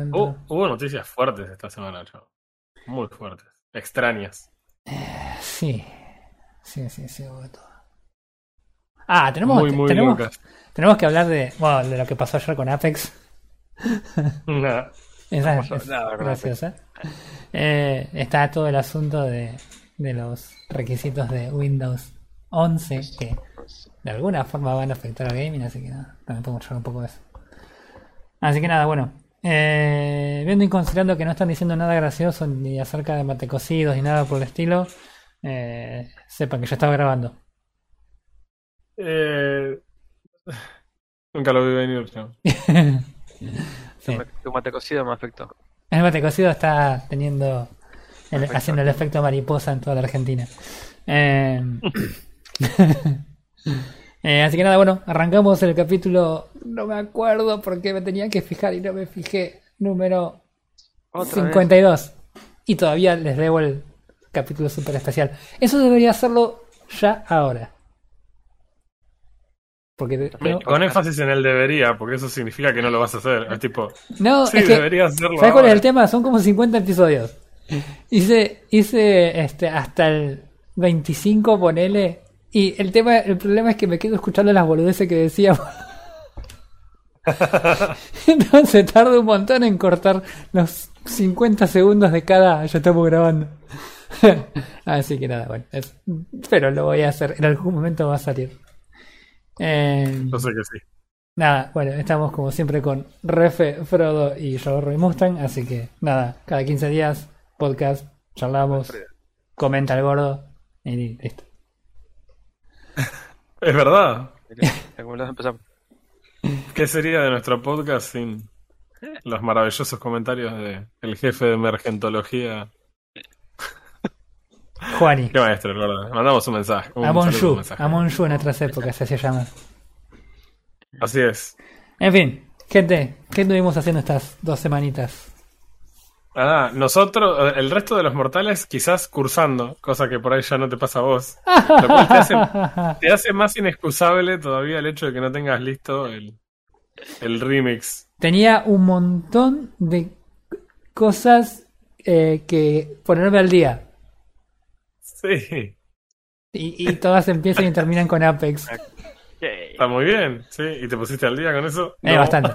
encuentro. Hubo noticias fuertes esta semana, chavo. Muy fuertes. Extrañas. Sí, sí, sí, sí, hubo todo. Ah, tenemos, muy, muy tenemos, tenemos que hablar de, bueno, de lo que pasó ayer con Apex. Esa es con graciosa. Eh, está todo el asunto de, de los requisitos de Windows 11 que de alguna forma van a afectar al gaming, así que nada, también podemos hablar un poco de eso. Así que nada, bueno. Eh, viendo y considerando que no están diciendo nada gracioso ni acerca de matecocidos ni nada por el estilo, eh, sepan que yo estaba grabando. Eh, Nunca lo vi venir, chavo. Sí. Tu mate cocido me afectó. El mate cocido está teniendo el- haciendo el efecto mariposa en toda la Argentina. Eh, así que nada, bueno, arrancamos el capítulo. No me acuerdo porque me tenía que fijar y no me fijé. Número Otra vez. 52. Y todavía les debo el capítulo super especial. Eso debería hacerlo ya ahora. Porque no, Con énfasis en el debería, porque eso significa que no lo vas a hacer. Es tipo, no, sí, es que debería hacerlo. ¿Sabes cuál es el tema? Son como 50 episodios. Hice, hice este, hasta el 25, ponele. Y el tema, el problema es que me quedo escuchando las boludeces que decíamos. Entonces tarda un montón en cortar los 50 segundos de cada. Ya estamos grabando. Así que nada, bueno. es- pero lo voy a hacer. En algún momento va a salir. Eh, Yo sé que sí. Nada, bueno, estamos como siempre con Refe, Frodo y yo, y Mustang, así que nada, cada 15 días, podcast, charlamos, comenta el gordo y listo. Es verdad. Empezamos. ¿Qué sería de nuestro podcast sin los maravillosos comentarios de el jefe de emergentología? Juani, Qué maestro, gordo. Mandamos un mensaje. Un a Monju, a Monju en otras épocas, así se llama. Así es. En fin, gente, ¿qué estuvimos haciendo estas dos semanitas? Ah, nosotros, eh, el resto de los mortales, quizás cursando, cosa que por ahí ya no te pasa a vos. Lo cual te hace, te hace más inexcusable todavía el hecho de que no tengas listo el, el remix. Tenía un montón de cosas eh, que ponerme al día. Sí, Y, y todas empiezan y terminan con Apex. Está muy bien. Sí, y te pusiste al día con eso. Eh, No. bastante.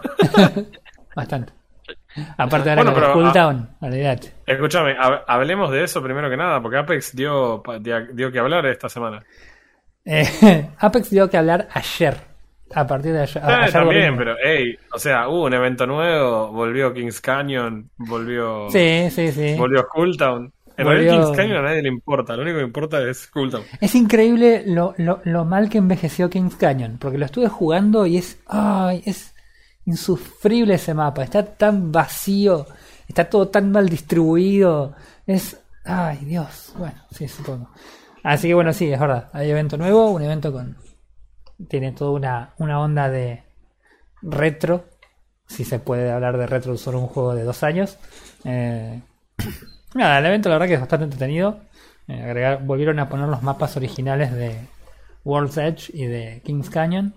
bastante. Aparte ahora Bueno, con el cooldown, olvidate. Escúchame, hab- hablemos de eso primero que nada, porque Apex dio, dio, que hablar esta semana. Eh, Apex dio que hablar ayer. A partir de ayer. Ayer también, pero, hey, o sea, hubo un evento nuevo, volvió Kings Canyon, volvió, Sí, sí, sí. volvió Cooltown. En Volvió- realidad Kings Canyon a nadie le importa, lo único que importa es Cooltown. Es increíble lo, lo, lo mal que envejeció Kings Canyon. Porque lo estuve jugando y es. ¡Ay! Es insufrible ese mapa. Está tan vacío. Está todo tan mal distribuido. Es. ¡Ay, Dios! Bueno, sí, supongo. Así que bueno, sí, es verdad. Hay evento nuevo, un evento con. Tiene toda una, una onda de retro. Si se puede hablar de retro solo un juego de dos años. Eh, Nada, el evento la verdad que es bastante entretenido. Eh, volvieron a poner los mapas originales de World's Edge y de Kings Canyon.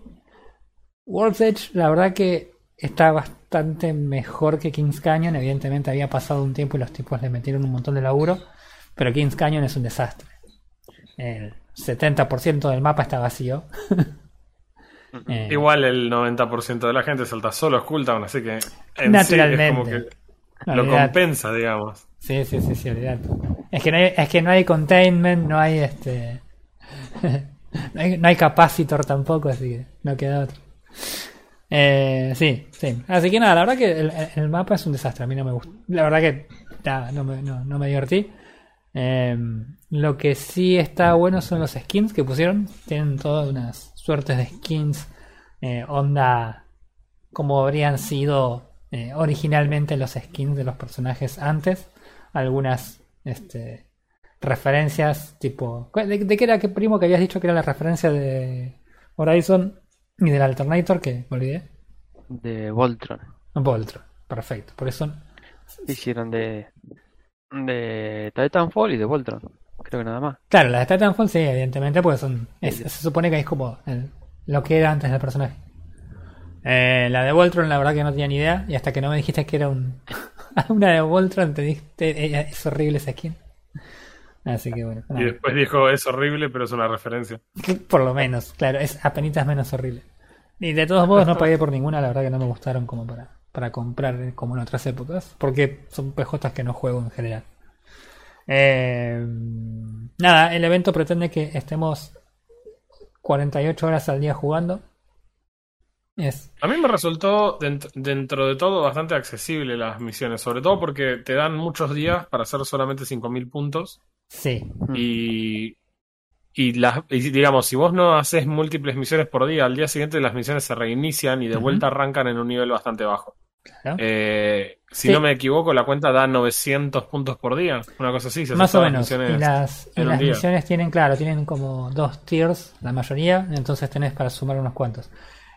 World's Edge, la verdad que está bastante mejor que Kings Canyon. Evidentemente había pasado un tiempo y los tipos le metieron un montón de laburo. Pero Kings Canyon es un desastre. El 70% del mapa está vacío. Eh, Igual el 90% de la gente salta solo a Cooltown, así que en sí es Naturalmente. como que lo olvidate. compensa, digamos. Sí, sí, sí, sí, olvidate. Es que no hay, es que no hay containment, no hay este. no, hay, no hay capacitor tampoco, así que no queda otro. Eh, sí, sí. Así que nada, la verdad que el, mapa es un desastre. A mí no me gusta. La verdad que nada, no, me, no, no me divertí. Eh, lo que sí está bueno son los skins que pusieron. Tienen todas unas suertes de skins. eh, onda como habrían sido eh, originalmente los skins de los personajes antes. Algunas este, referencias tipo... ¿De, de qué era qué primo que habías dicho que era la referencia de Horizon y del Alternator que me olvidé? De Voltron. Voltron. Perfecto. Por eso... Hicieron de. De Titanfall y de Voltron. Creo que nada más. Claro, las de Titanfall sí, evidentemente, pues son... es- se supone que es como el- lo que era antes del personaje. Eh, la de Voltron, la verdad que no tenía ni idea. Y hasta que no me dijiste que era un una de Voltron, te diste. eh, Es horrible esa skin. Así que bueno. Y después dijo, es horrible, pero es una referencia. Por lo menos, claro, es apenas menos horrible. Y de todos modos no pagué por ninguna, la verdad que no me gustaron como para, para comprar como en otras épocas, porque son PJs que no juego en general. Eh, nada, el evento pretende que estemos 48 horas al día jugando. Es, A mí me resultó, dent- dentro de todo, bastante accesible las misiones, sobre todo porque te dan muchos días para hacer solamente 5.000 puntos. sí, Y, y, las, y digamos, si vos no haces múltiples misiones por día, al día siguiente las misiones se reinician y de vuelta arrancan en un nivel bastante bajo. claro. Eh, si Sí. no me equivoco, la cuenta da 900 puntos por día, una cosa así. si Más o todas las menos. Y las, y las misiones tienen, claro, tienen como dos tiers, la mayoría, entonces tenés para sumar unos cuantos.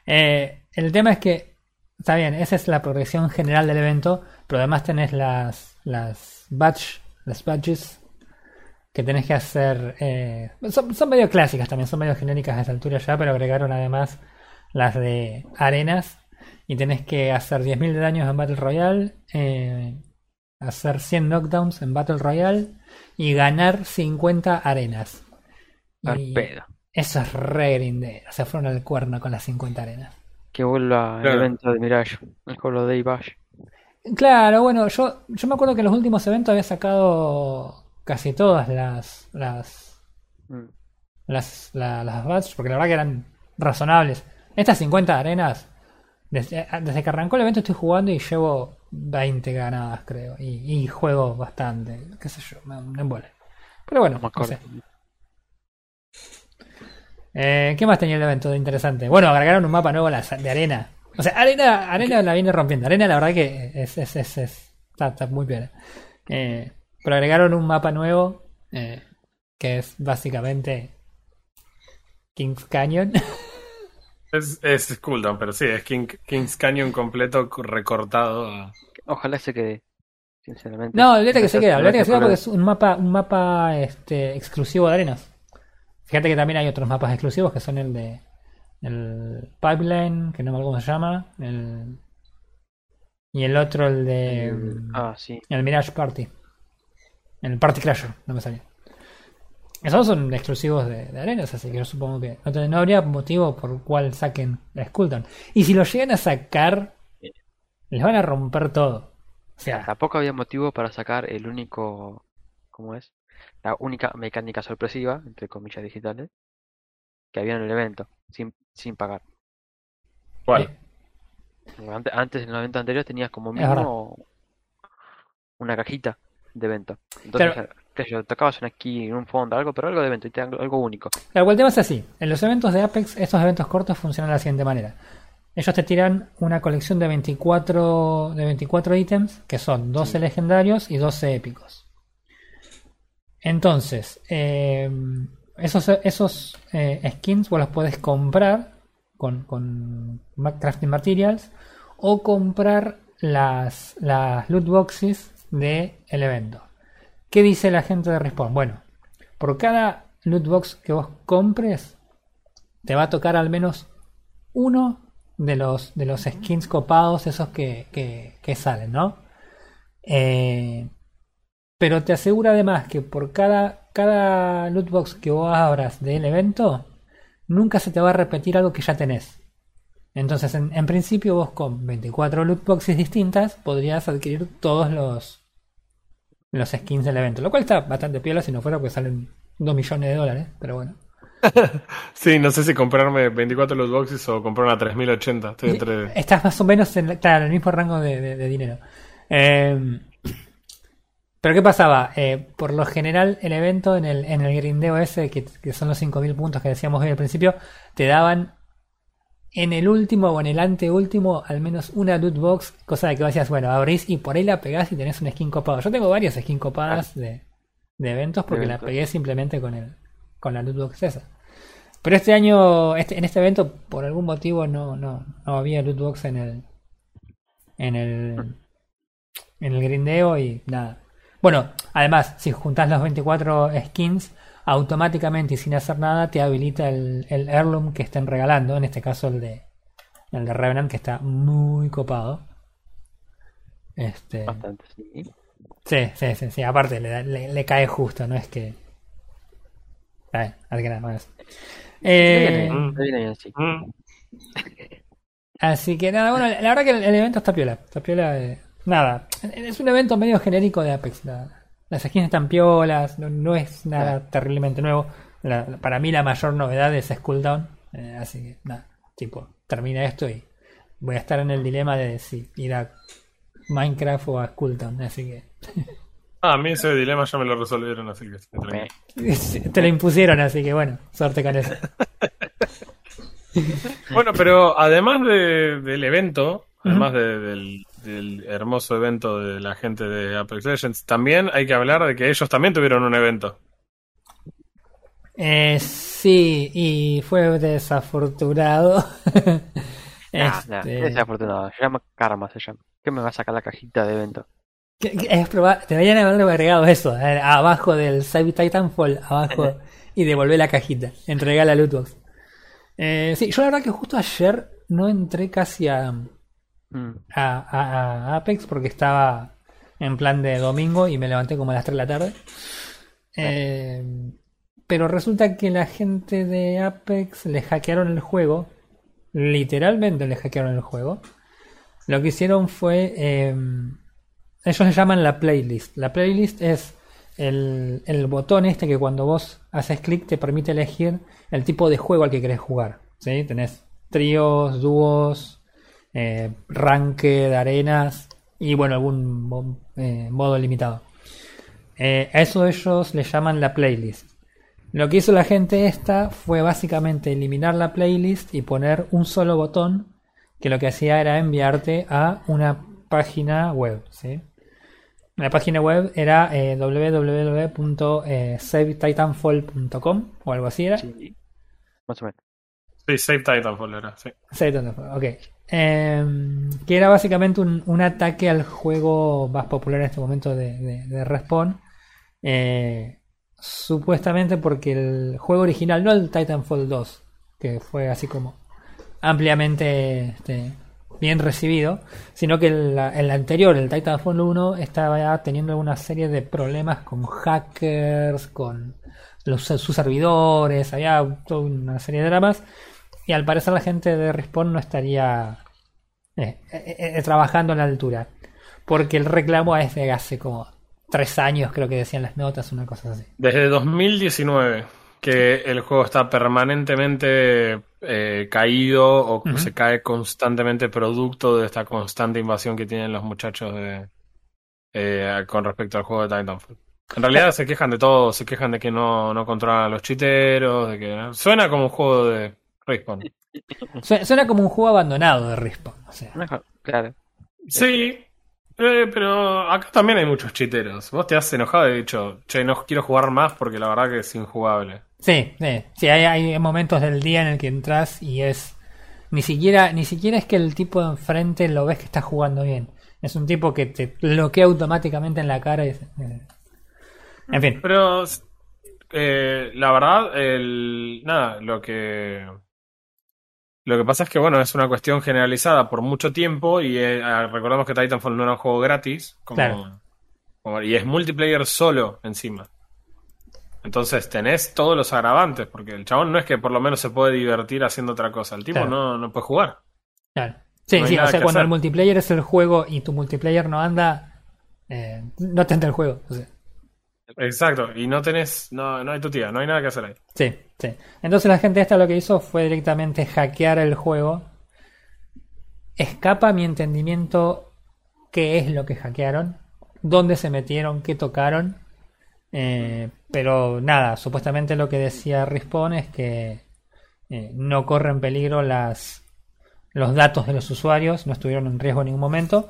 Eh, el tema es que, está bien, esa es la progresión general del evento, pero además tenés las, las badge, las badges que tenés que hacer. eh, son, son medio clásicas también, son medio genéricas a esta altura ya, pero agregaron además las de arenas y tenés que hacer 10.000 de daños en Battle Royale, eh, hacer 100 knockdowns en Battle Royale y ganar 50 arenas. Al Y pedo. eso es re grindero, se fueron al cuerno con las 50 arenas. Que vuelva el evento de Mirage, el Holiday Bash. Claro, bueno, yo, yo me acuerdo que en los últimos eventos había sacado casi todas las las Mm. las, la- las badges, porque la verdad que eran razonables. Estas 50 arenas, desde, desde que arrancó el evento estoy jugando y llevo 20 ganadas, creo. Y, y juego bastante, qué sé yo, me, me embole. Pero bueno, No sé. Eh, ¿Qué más tenía el evento de interesante? Bueno, agregaron un mapa nuevo de arena. O sea, arena, arena la viene rompiendo. Arena, la verdad que es, es, es, es- está, está muy bien. Eh, pero agregaron un mapa nuevo eh, que es básicamente Kings Canyon. Es, es cooldown, pero sí, es King- Kings Canyon completo recortado. Ojalá se quede, sinceramente. no, olvídate que se queda, olvídate que se queda porque es un mapa, un mapa este, exclusivo de arenas. Fíjate que también hay otros mapas exclusivos que son el de el Pipeline, que no me acuerdo cómo se llama, el, y el otro el de por- Ah, sí. El Mirage Party. El Party Crasher, no me salió. Esos son exclusivos de, de arenas, así que yo supongo que no, te- no habría motivo por cual saquen la Skulltown. Y si lo llegan a sacar, les van a romper todo. O sea, Tampoco había motivo para sacar el único, ¿cómo es? La única mecánica sorpresiva, entre comillas digitales, que había en el evento, sin, sin pagar. ¿Cuál? eh, Ante- Antes, en el evento anterior, tenías como mínimo una cajita de evento. Entonces, Claro. sé yo, tocabas una aquí en un fondo, algo, pero algo de evento, y te dan algo único. Claro, el tema es así. En los eventos de Apex, estos eventos cortos funcionan de la siguiente manera. Ellos te tiran una colección de 24, de 24 ítems, que son 12 legendarios y 12 épicos. Entonces, eh, esos, esos eh, skins vos los puedes comprar con, con crafting materials o comprar las, las loot boxes del evento. ¿Qué dice la gente de Respawn? Bueno, por cada loot box que vos compres, te va a tocar al menos uno de los, de los skins copados, esos que, que, que salen, ¿no? Eh, pero te asegura además que por cada, cada loot box que vos abras del evento, nunca se te va a repetir algo que ya tenés. Entonces, en, en principio, vos con 24 loot boxes distintas podrías adquirir todos los, los skins del evento. Lo cual está bastante piola si no fuera porque salen 2 millones de dólares. Pero bueno. Sí, no sé si comprarme 24 loot boxes o comprar una 3080. Estoy entre. Estás más o menos en, la- claro, en el mismo rango de, de- de dinero. Eh, pero ¿qué pasaba? Eh, por lo general, el evento en el, en el grindeo ese, que, que son los 5.000 puntos que decíamos hoy al principio, te daban en el último o en el anteúltimo al menos una loot box, cosa de que decías, bueno, abrís y por ahí la pegás y tenés un skin copado. Yo tengo varias skin copadas de, de eventos porque la eventos. pegué simplemente con, el, con la loot box esa. Pero este año, este, en este evento, por algún motivo no, no, no había loot box en el en el en el grindeo y nada. Bueno, además, si juntás los 24 skins, automáticamente y sin hacer nada te habilita el, el heirloom que estén regalando, en este caso el de el de Revenant, que está muy copado. Este, Bastante, sí. sí, sí, sí, sí, aparte le, le- le cae justo, no es que... Que nada más. Eh. Así que nada, bueno, la verdad que el, el evento está piola. Está piola. eh, nada, es un evento medio genérico de Apex. la- las skins están piolas, no, no es nada terriblemente nuevo. La- para mí la mayor novedad es Skull Down. eh, así que nada, tipo, termina esto y voy a estar en el dilema de si ir a Minecraft o a Skull Down. Así que Ah, a mí ese dilema ya me lo resolvieron, así que te lo impusieron, así que bueno, suerte con eso. Bueno, pero además de- del evento, además de- del, del hermoso evento de la gente de Apex Legends, también hay que hablar de que ellos también tuvieron un evento. Eh, sí, y fue desafortunado. Nah, Este, es desafortunado. Se llama Karma, se llama. ¿Qué me va a sacar la cajita de evento? Que- que Es probable, deberían haberle agregado eso, eh, abajo del Cyber Titanfall, abajo, y devolver la cajita, entregar la loot box. Eh, sí, yo la verdad que justo ayer no entré casi a. a, a- Apex porque estaba en plan de domingo y me levanté como a las 3 de la tarde. Eh, pero resulta que la gente de Apex le hackearon el juego, literalmente le hackearon el juego. Lo que hicieron fue, eh, ellos le llaman la playlist. La playlist es el, el botón este que cuando vos haces clic te permite elegir el tipo de juego al que querés jugar. ¿sí? Tenés tríos, dúos, eh, ranked, arenas y bueno, algún eh, modo limitado. Eh, a eso ellos le llaman la playlist. Lo que hizo la gente esta fue básicamente eliminar la playlist y poner un solo botón que lo que hacía era enviarte a una página web. ¿sí? La página web era eh, www.savetitanfall.com o algo así era. Sí. Más o menos. Sí, Save Titanfall era, sí. Save Titanfall, ok. Em, que era básicamente un, un ataque al juego más popular en este momento de, de- de Respawn. Eh, supuestamente porque el juego original, no el Titanfall 2, que fue así como ampliamente este, bien recibido, sino que el, el anterior, el Titanfall 1, estaba ya teniendo una serie de problemas con hackers, con los, sus servidores, había toda una serie de dramas. Y al parecer la gente de Respawn no estaría eh, eh, eh, trabajando a la altura. Porque el reclamo es de hace como tres años, creo que decían las notas, una cosa así. Desde 2019 que el juego está permanentemente eh, caído o se cae constantemente producto de esta constante invasión que tienen los muchachos de, eh, con respecto al juego de Titanfall. En realidad se quejan de todo, se quejan de que no, no controlan a los chiteros, de que suena como un juego de Respawn. Suena, suena como un juego abandonado de Respawn. O sea, Mejor, claro. Sí, eh, pero acá también hay muchos chiteros. Vos te has enojado y dicho, che, no quiero jugar más porque la verdad que es injugable. sí, sí, sí, hay, hay momentos del día en el que entras y es. Ni siquiera, ni siquiera es que el tipo de enfrente lo ves que está jugando bien. Es un tipo que te bloquea automáticamente en la cara y. eh, En fin. Pero eh, la verdad, el, nada, lo que lo que pasa es que bueno, es una cuestión generalizada por mucho tiempo y eh, recordamos que Titanfall no era un juego gratis, como, Claro. como- y es multiplayer solo encima. Entonces tenés todos los agravantes, porque el chabón no es que por lo menos se puede divertir haciendo otra cosa, el tipo Claro. no, no puede jugar. Claro. Sí, No sí, o sea, cuando hacer. el multiplayer es el juego y tu multiplayer no anda, eh, no te entra el juego. o sea, Exacto, y no tenés, no, no hay tu tía, no hay nada que hacer ahí. sí, Entonces la gente esta lo que hizo fue directamente hackear el juego. Escapa mi entendimiento qué es lo que hackearon, dónde se metieron, qué tocaron. Eh, pero nada, supuestamente lo que decía Respawn es que eh, no corren peligro las, los datos de los usuarios, no estuvieron en riesgo en ningún momento.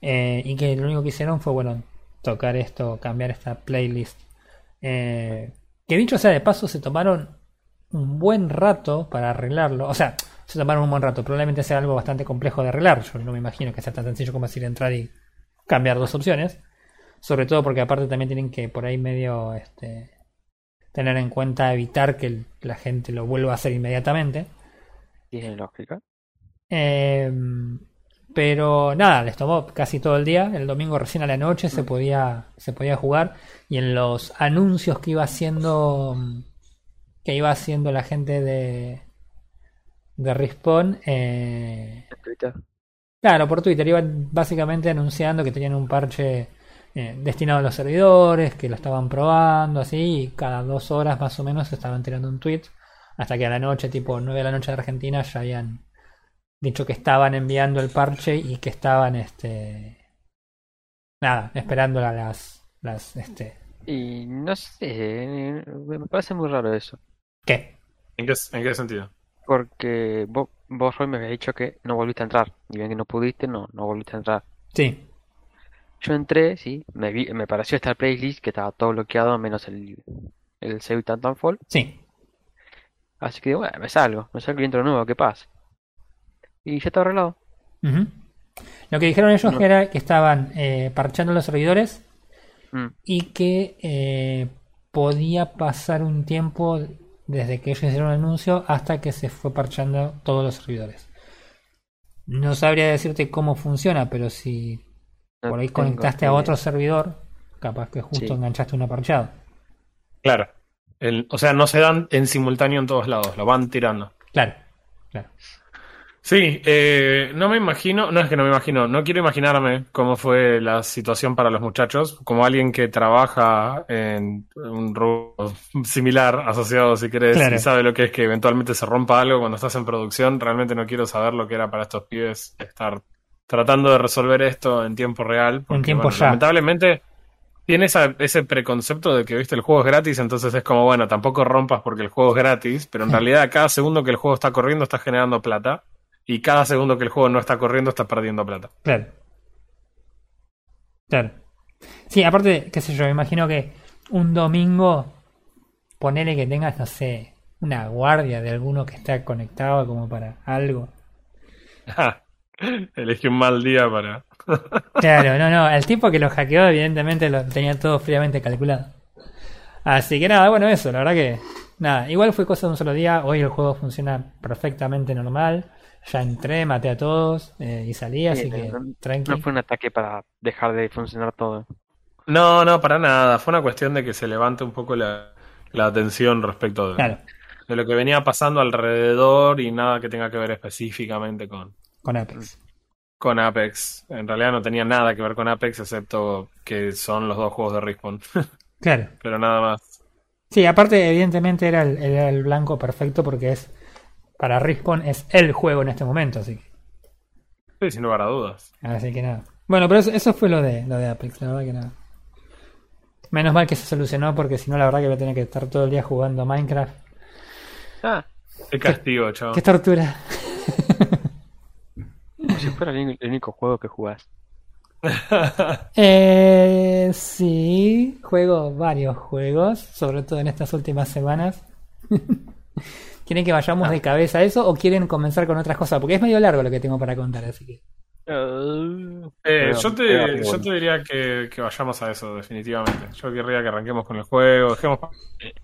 eh, y que lo único que hicieron fue, bueno, tocar esto, cambiar esta playlist. Que dicho sea de paso, se tomaron un buen rato para arreglarlo. O sea, se tomaron un buen rato. Probablemente sea algo bastante complejo de arreglar. Yo no me imagino que sea tan sencillo como decir entrar y cambiar dos opciones. Sobre todo porque aparte también tienen que por ahí medio este, tener en cuenta evitar que el- la gente lo vuelva a hacer inmediatamente. Tiene lógica. Eh, pero nada, les tomó casi todo el día. El domingo recién a la noche se podía, se podía jugar. Y en los anuncios que iba haciendo que iba haciendo la gente de de Respawn eh, En Twitter. Claro, por Twitter iban básicamente anunciando que tenían un parche eh, destinado a los servidores, que lo estaban probando, así, y cada dos horas más o menos estaban tirando un tweet, hasta que a la noche, tipo 9 de la noche de Argentina, ya habían dicho que estaban enviando el parche y que estaban, este, nada, esperando a las, las, este, Y no sé, me parece muy raro eso. ¿Qué? ¿En qué, en qué sentido? Porque vos, vos Roy me habías dicho que no volviste a entrar. Y bien que no pudiste, no, no volviste a entrar. Sí, Yo entré, sí, me vi, me pareció esta playlist que estaba todo bloqueado menos el, el Save Titanfall. sí, Así que bueno, me salgo, me salgo y entro nuevo, ¿qué pasa? Y ya está arreglado. Lo que dijeron ellos No. era que estaban eh, parchando los servidores Mm, y que eh, podía pasar un tiempo desde que ellos hicieron el anuncio hasta que se fue parchando todos los servidores. No sabría decirte cómo funciona, pero si no por ahí conectaste a otro servidor, capaz que justo Sí. enganchaste una parchado. Claro. El- o sea, no se dan en simultáneo en todos lados, lo van tirando. Claro, claro. Sí, eh, no me imagino, no es que no me imagino, no quiero imaginarme cómo fue la situación para los muchachos, como alguien que trabaja en un rubro similar, asociado si querés, Claro. y sabe lo que es que eventualmente se rompa algo cuando estás en producción, realmente no quiero saber lo que era para estos pibes estar tratando de resolver esto en tiempo real, porque tiempo bueno, ya. lamentablemente tiene esa- ese preconcepto de que viste el juego es gratis, entonces es como, bueno, tampoco rompas porque el juego es gratis, pero en realidad cada segundo que el juego está corriendo está generando plata y cada segundo que el juego no está corriendo está perdiendo plata. Claro. Claro. Sí, aparte, qué sé yo, me imagino que un domingo, ponele que tengas, no sé, una guardia de alguno que está conectado como para algo. Elegí un mal día para... Claro, no, no, el tipo que lo hackeó evidentemente lo tenía todo fríamente calculado. Así que nada, bueno, eso, la verdad que nada, igual fue cosa de un solo día, hoy el juego funciona perfectamente normal, ya entré, maté a todos eh, y salí, así Sí, que no- No fue un ataque para dejar de funcionar todo. No, no, para nada. Fue una cuestión de que se levante un poco la, la atención respecto de, Claro, de lo que venía pasando alrededor y nada que tenga que ver específicamente con, con Apex. con Apex. En realidad no tenía nada que ver con Apex excepto que son los dos juegos de Respawn. Claro. Pero nada más. Sí, aparte, evidentemente era el, era el blanco perfecto porque es para Respawn es el juego en este momento, así que, Sí, sin lugar a dudas. así que nada. Bueno, pero eso, eso fue lo de lo de Apex, la verdad que nada. Menos mal que se solucionó porque si no la verdad que voy a tener que estar todo el día jugando Minecraft. Ah, Qué castigo, chaval. Qué tortura. como si fuera el único- el único juego que jugás. Eh, sí, juego varios juegos, sobre todo en estas últimas semanas. ¿Quieren que vayamos de cabeza a eso o quieren comenzar con otras cosas? Porque es medio largo lo que tengo para contar, así que. Eh, Pero- yo, te, yo te diría que, que vayamos a eso, definitivamente. Yo querría que arranquemos con el juego, dejemos,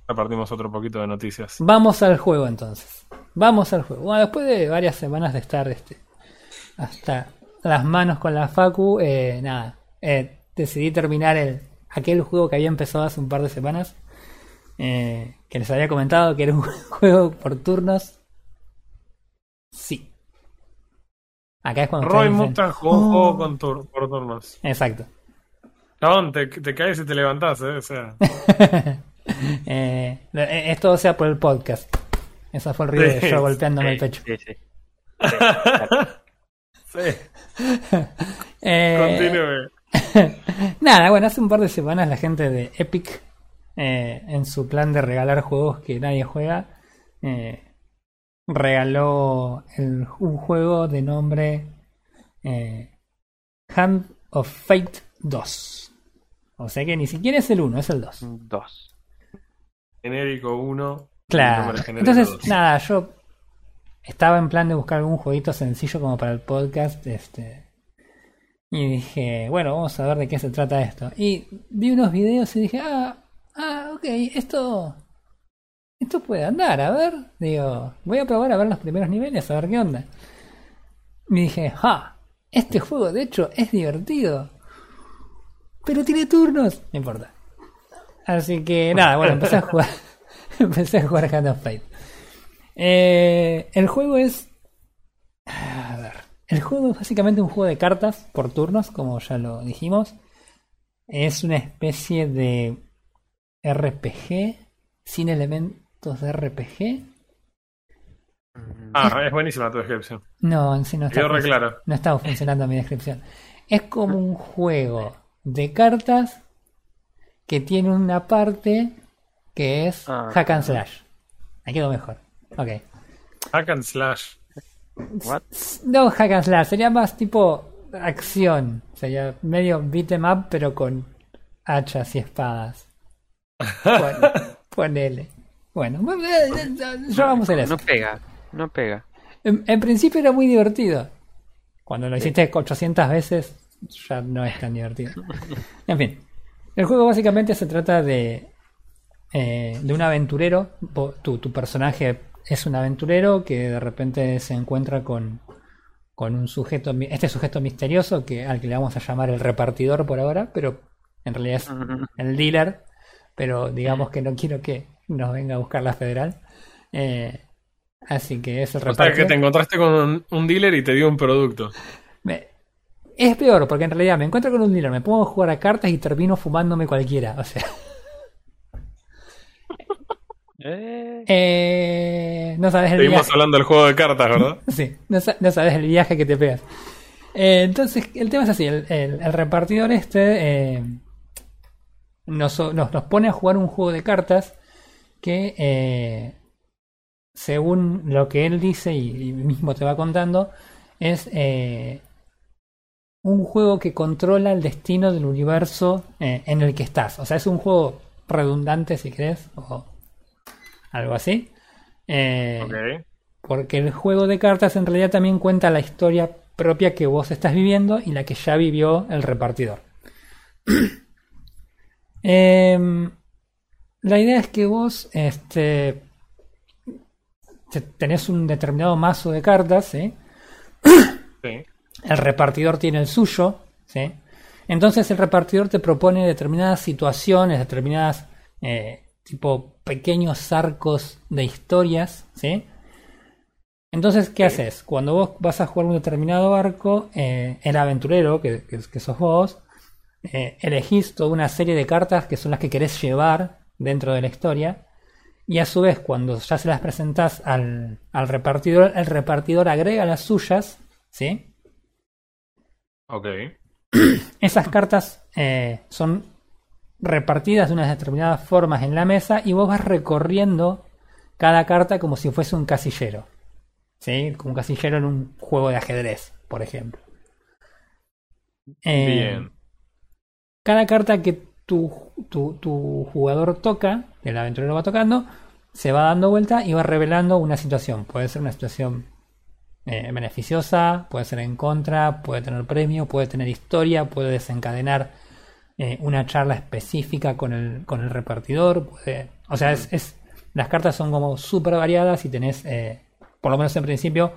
repartimos otro poquito de noticias. Vamos al juego entonces. Vamos al juego. Bueno, después de varias semanas de estar este, hasta las manos con la Facu, eh, nada, eh, decidí terminar el, aquel juego que había empezado hace un par de semanas. Eh, que les había comentado que era un juego por turnos. Sí. Acá es cuando Roy Mustang jugó un "Oh". juego con tur- por turnos. Exacto. Chabón, te, te caes y te levantás, ¿eh? O sea, Eh, eh, esto sea por el podcast. Eso fue el ruido de yo golpeándome el Sí, pecho. sí, sí. sí, Eh, continúe. Nada, bueno, hace un par de semanas la gente de Epic, eh, en su plan de regalar juegos que nadie juega, eh, regaló el- un juego de nombre eh, Hand of Fate 2. O sea que ni siquiera es el 1, es el 2. Dos. Genérico 1. Claro. Entonces, nada, yo estaba en plan de buscar algún jueguito sencillo como para el podcast, este. Y dije, bueno, vamos a ver de qué se trata esto. Y vi unos videos y dije, ah, ah, ok, esto. Esto puede andar, a ver. Digo, voy a probar a ver los primeros niveles, a ver qué onda. Y dije, ¡ja! Este juego de hecho es divertido. Pero tiene turnos. No importa. Así que nada, bueno, empecé a jugar. empecé a jugar Hand of Fate. Eh, el juego es. A ver. El juego es básicamente un juego de cartas por turnos, como ya lo dijimos. Es una especie de RPG sin elementos de RPG. Ah, es buenísima tu descripción. No, en sí no está, func- claro. no está funcionando mi descripción. Es como un juego de cartas que tiene una parte que es Ah. hack and slash. Me quedó mejor. Ok. Hack and slash. What? No hack and slash, sería más tipo acción. Sería medio beat 'em up, pero con hachas y espadas. Pon- ponele. Bueno, bueno, eh, eh, ya vamos a eso. No pega, no pega. En, en principio era muy divertido. Cuando lo hiciste 800 veces, ya no es tan divertido. En fin, el juego básicamente se trata de, eh, de un aventurero. Tu, tu personaje es un aventurero que de repente se encuentra con, con un sujeto, este sujeto misterioso que al que le vamos a llamar el repartidor por ahora, pero en realidad es el dealer, pero digamos que no quiero que nos venga a buscar la federal. Eh, así que es el O sea, que te encontraste con un, un dealer y te dio un producto. Me- Es peor, porque en realidad me encuentro con un dealer, me pongo a jugar a cartas y termino fumándome cualquiera. O sea, Eh, eh, no sabes el Seguimos viaje. hablando del juego de cartas, ¿verdad? Sí, no, no sabes el viaje que te pegas. Eh, entonces, el tema es así: el, el- el repartidor este eh, nos, nos, nos pone a jugar un juego de cartas que, eh, según lo que él dice y, y mismo te va contando, es eh, un juego que controla el destino del universo eh, en el que estás. O sea, es un juego redundante, si querés, o algo así. Porque el juego de cartas en realidad también cuenta la historia propia que vos estás viviendo y la que ya vivió el repartidor. Em, la idea es que vos este, te- tenés un determinado mazo de cartas. Sí. el repartidor tiene el suyo, ¿sí? Entonces el repartidor te propone determinadas situaciones, determinadas eh, tipo pequeños arcos de historias, ¿sí? Entonces, ¿qué haces? Cuando vos vas a jugar un determinado arco, eh, el aventurero, que, que, que sos vos, eh, elegís toda una serie de cartas que son las que querés llevar dentro de la historia. Y a su vez, cuando ya se las presentás al, al repartidor, el repartidor agrega las suyas, ¿sí? Ok. Esas cartas eh, son repartidas de unas determinadas formas en la mesa y vos vas recorriendo cada carta como si fuese un casillero. ¿Sí? Como un casillero en un juego de ajedrez, por ejemplo. Eh, Bien. Cada carta que tu, tu, jugador toca, el aventurero va tocando, se va dando vuelta y va revelando una situación. Puede ser una situación eh, beneficiosa, puede ser en contra, puede tener premio, puede tener historia, puede desencadenar eh, una charla específica con el, con el repartidor. o sea, es, las cartas son como súper variadas y tenés, eh, por lo menos en principio,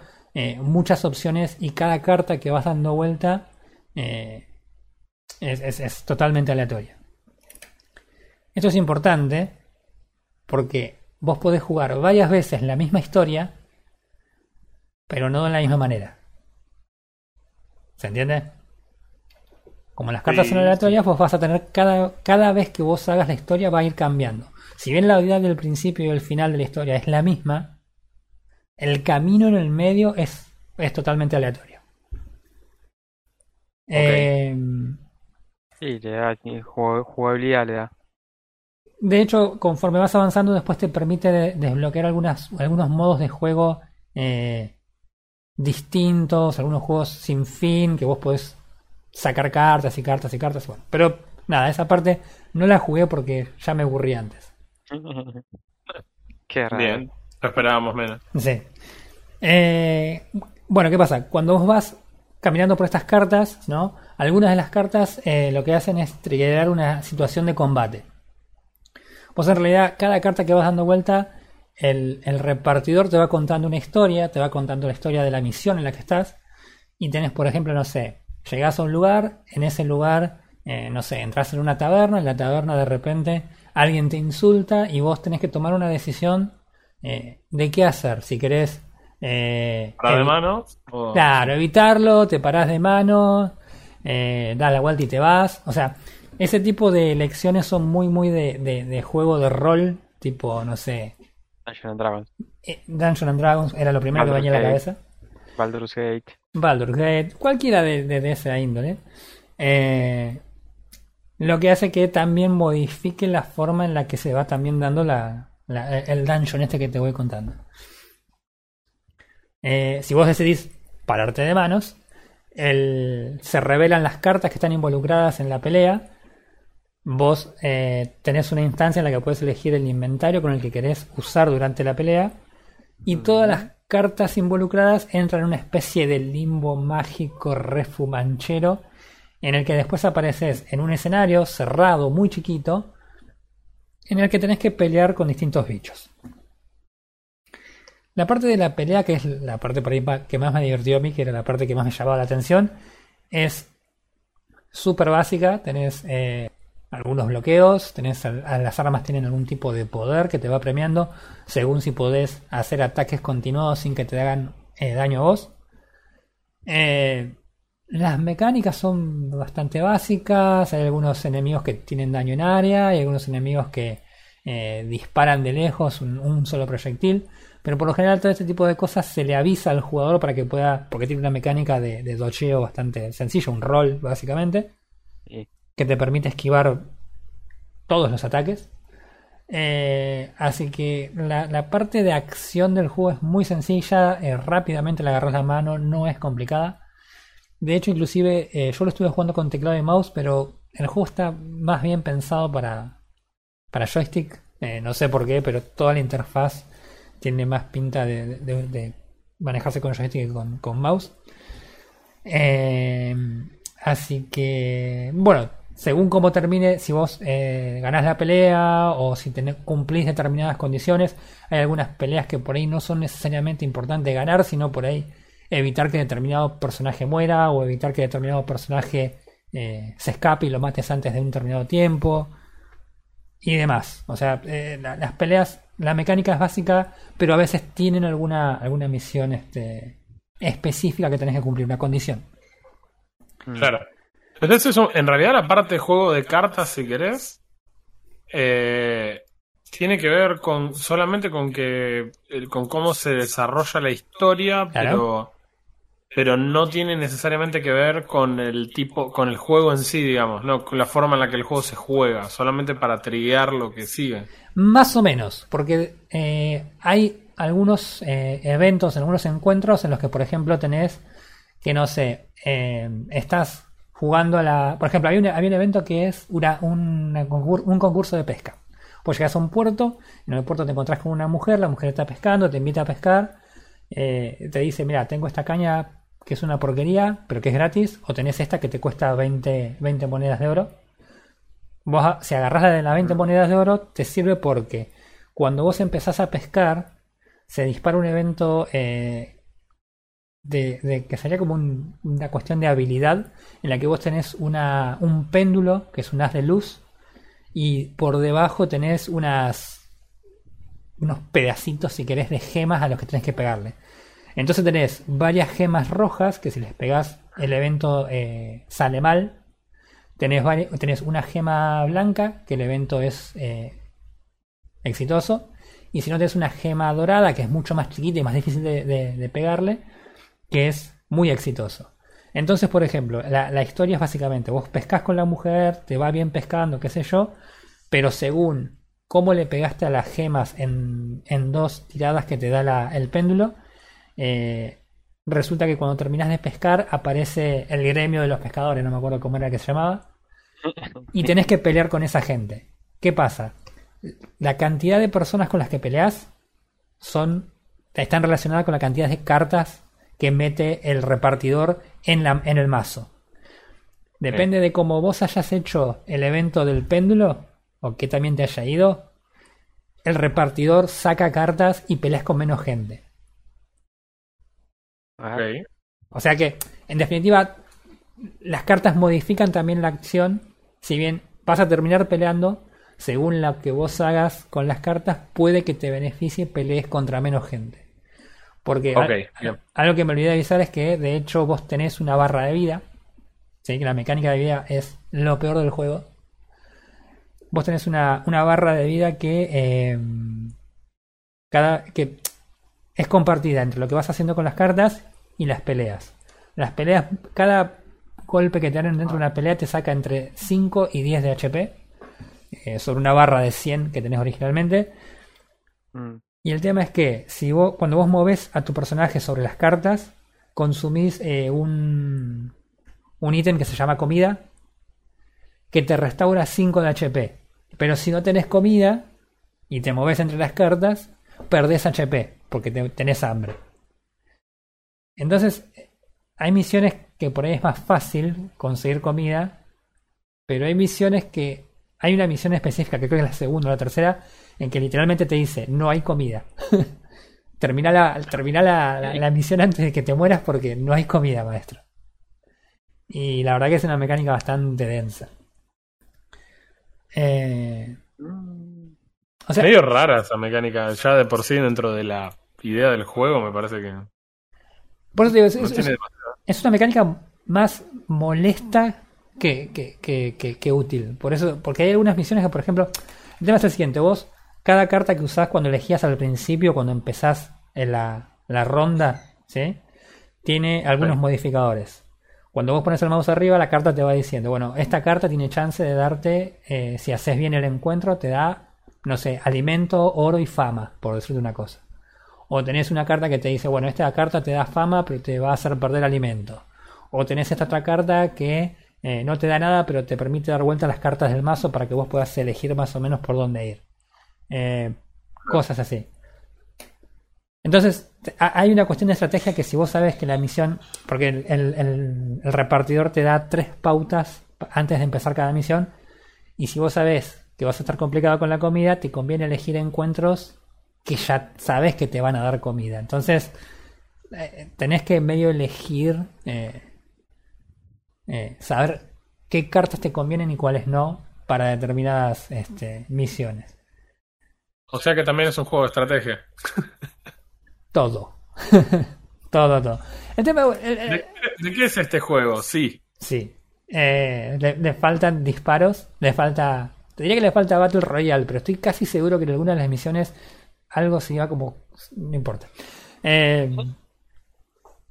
muchas opciones y cada carta que vas dando vuelta es, es- es totalmente aleatoria. Esto es importante porque vos podés jugar varias veces la misma historia, pero no de la misma manera. ¿Se entiende? Como las cartas Sí, son aleatorias, vos vas a tener cada, cada vez que vos hagas la historia va a ir cambiando. Si bien la idea del principio y el final de la historia es la misma, el camino en el medio es, es totalmente aleatorio. Eh, Sí, le da jugabilidad, le da. De hecho, conforme vas avanzando, después te permite de- desbloquear algunas, algunos modos de juego eh, distintos, algunos juegos sin fin, que vos podés sacar cartas y cartas y cartas. Bueno, pero nada, esa parte no la jugué porque ya me aburrí antes. Qué raro. Bien. Lo esperábamos menos. Sí. Eh, bueno, ¿qué pasa? Cuando vos vas caminando por estas cartas, ¿no? Algunas de las cartas eh, lo que hacen es triggerar una situación de combate. Pues en realidad, cada carta que vas dando vuelta, el, el repartidor te va contando una historia, te va contando la historia de la misión en la que estás, y tenés, por ejemplo, no sé, llegás a un lugar, en ese lugar, eh, no sé, entras en una taberna, en la taberna de repente alguien te insulta y vos tenés que tomar una decisión eh, de qué hacer. Si querés. Eh, ¿Para de evi- mano? o- Claro, evitarlo, te parás de mano, eh, das la vuelta y te vas. O sea, ese tipo de elecciones son muy, muy de, de- de juego de rol, tipo, no sé, Dungeons and Dragons, eh, Dungeons and Dragons era lo primero que venía a la cabeza. Baldur's Gate. Baldur's Gate, cualquiera de, de, de esa índole. Eh, lo que hace que también modifique la forma en la que se va también dando la, la- el dungeon este que te voy contando. Eh, si vos decidís pararte de manos, el- se revelan las cartas que están involucradas en la pelea. Vos eh, tenés una instancia en la que puedes elegir el inventario con el que querés usar durante la pelea. Y todas las cartas involucradas entran en una especie de limbo mágico refumanchero en el que después apareces en un escenario cerrado, muy chiquito, en el que tenés que pelear con distintos bichos. La parte de la pelea, que es la parte por ahí que más me divirtió a mí, que era la parte que más me llamaba la atención, es súper básica. Tenés eh, algunos bloqueos, tenés las armas tienen algún tipo de poder que te va premiando según si podés hacer ataques continuados sin que te hagan eh, daño a vos. Eh, las mecánicas son bastante básicas, hay algunos enemigos que tienen daño en área, hay algunos enemigos que disparan de lejos un solo proyectil, pero por lo general todo este tipo de cosas se le avisa al jugador para que pueda, porque tiene una mecánica de, de dodgeo bastante sencilla, un roll básicamente Y que te permite esquivar todos los ataques. Eh, así que la, la parte de acción del juego es muy sencilla, eh, rápidamente le agarras la mano, no es complicada. De hecho, inclusive eh, yo lo estuve jugando con teclado y mouse, pero el juego está más bien pensado para, para joystick. No sé por qué, pero toda la interfaz tiene más pinta de, manejarse con joystick que con, mouse. Eh, así que, bueno, según cómo termine, si vos eh, ganás la pelea o si cumplís determinadas condiciones, hay algunas peleas que por ahí no son necesariamente importantes ganar, sino por ahí evitar que determinado personaje muera o evitar que determinado personaje eh, se escape y lo mates antes de un determinado tiempo y demás. O sea, eh, la- las peleas, la mecánica es básica, pero a veces tienen alguna, alguna misión este, específica que tenés que cumplir, una condición. mm, Claro. Entonces, eso, en realidad, la parte de juego de cartas, si querés, eh, tiene que ver con solamente con que el- con cómo se desarrolla la historia, Claro. pero pero no tiene necesariamente que ver con el tipo, con el juego en sí, digamos, no, con la forma en la que el juego se juega, solamente para triguear lo que sigue. Más o menos, porque eh, hay algunos eh, eventos, algunos encuentros en los que, por ejemplo, tenés que, no sé, eh, estás jugando a la... Por ejemplo, había un, había un evento que es una- una un concurso de pesca. Pues llegas a un puerto, en el puerto te encontrás con una mujer, la mujer está pescando, te invita a pescar, eh, te dice, mira, tengo esta caña que es una porquería, pero que es gratis, o tenés esta que te cuesta 20, 20 monedas de oro. Vos, si agarrás la de las 20 monedas de oro, te sirve porque cuando vos empezás a pescar, se dispara un evento eh, de, de- que sería como un- una cuestión de habilidad, en la que vos tenés una, un péndulo, que es un haz de luz, y por debajo tenés unas unos pedacitos, si querés, de gemas a los que tenés que pegarle. Entonces tenés varias gemas rojas que si les pegás el evento eh, sale mal. Tenés, tenés una gema blanca que el evento es eh, exitoso. Y si no tenés una gema dorada que es mucho más chiquita y más difícil de, pegarle, que es muy exitoso. Entonces, por ejemplo, la, historia es básicamente, vos pescás con la mujer, te va bien pescando, qué sé yo, pero según cómo le pegaste a las gemas en, en dos tiradas que te da el péndulo, eh, resulta que cuando terminas de pescar aparece el gremio de los pescadores, no me acuerdo cómo era que se llamaba, y tenés que pelear con esa gente. ¿Qué pasa? La cantidad de personas con las que peleas son están relacionadas con la cantidad de cartas que mete el repartidor en, la, en el mazo. Depende de cómo vos hayas hecho el evento del péndulo, o que también te haya ido, el repartidor saca cartas y peleas con menos gente. O sea que En definitiva, las cartas modifican también la acción. Si bien vas a terminar peleando, según lo que vos hagas con las cartas, puede que te beneficie pelees contra menos gente. Porque al- algo que me olvidé de avisar es que de hecho vos tenés una barra de vida. ¿sí? Que la mecánica de vida es lo peor del juego. Vos tenés una, una barra de vida que eh, cada que es compartida entre lo que vas haciendo con las cartas y las peleas. Las peleas, cada golpe que te dan dentro de una pelea te saca entre 5 y 10 de HP. eh, sobre una barra de 100 que tenés originalmente. Mm, Y el tema es que si vos, cuando vos moves a tu personaje sobre las cartas, consumís eh, un, un ítem que se llama comida, que te restaura 5 de HP. Pero si no tenés comida y te moves entre las cartas, perdés HP, porque te- tenés hambre. Entonces, hay misiones que por ahí es más fácil conseguir comida, pero hay misiones que... Hay una misión específica, que creo que es la segunda o la tercera, en que literalmente te dice, no hay comida. termina la, termina la, la- misión antes de que te mueras porque no hay comida, maestro. Y la verdad que es una mecánica bastante densa. Eh, Medio rara esa mecánica, ya de por sí dentro de la idea del juego, me parece que por eso te digo, es, es- tiene es- demasiado. es una mecánica más molesta que, que, que, que- que útil. Por eso, porque hay algunas misiones que, por ejemplo, el tema es el siguiente, vos, cada carta que usás cuando elegías al principio, cuando empezás en la, la ronda, ¿sí? Tiene algunos Sí. modificadores. Cuando vos pones el mouse arriba, la carta te va diciendo, bueno, esta carta tiene chance de darte, eh, si haces bien el encuentro, te da, no sé, alimento, oro y fama, por decirte una cosa. O tenés una carta que te dice, bueno, esta carta te da fama, pero te va a hacer perder alimento. O tenés esta otra carta que eh, no te da nada, pero te permite dar vuelta a las cartas del mazo para que vos puedas elegir más o menos por dónde ir. Eh, cosas así. Entonces, hay una cuestión de estrategia que si vos sabes que la misión, porque el, el- el- repartidor te da tres pautas pa- antes de empezar cada misión, y si vos sabes que vas a estar complicado con la comida, te conviene elegir encuentros que ya sabes que te van a dar comida. Entonces, eh, tenés que medio elegir, eh, eh, saber qué cartas te convienen y cuáles no para determinadas este, misiones. O sea que también es un juego de estrategia. Todo. todo, todo. El tema, el- el- ¿De, de qué es este juego? Sí. sí. Le, le faltan disparos, le falta... Te diría que le falta Battle Royale, pero estoy casi seguro que en alguna de las misiones algo se iba como... No importa. Eh,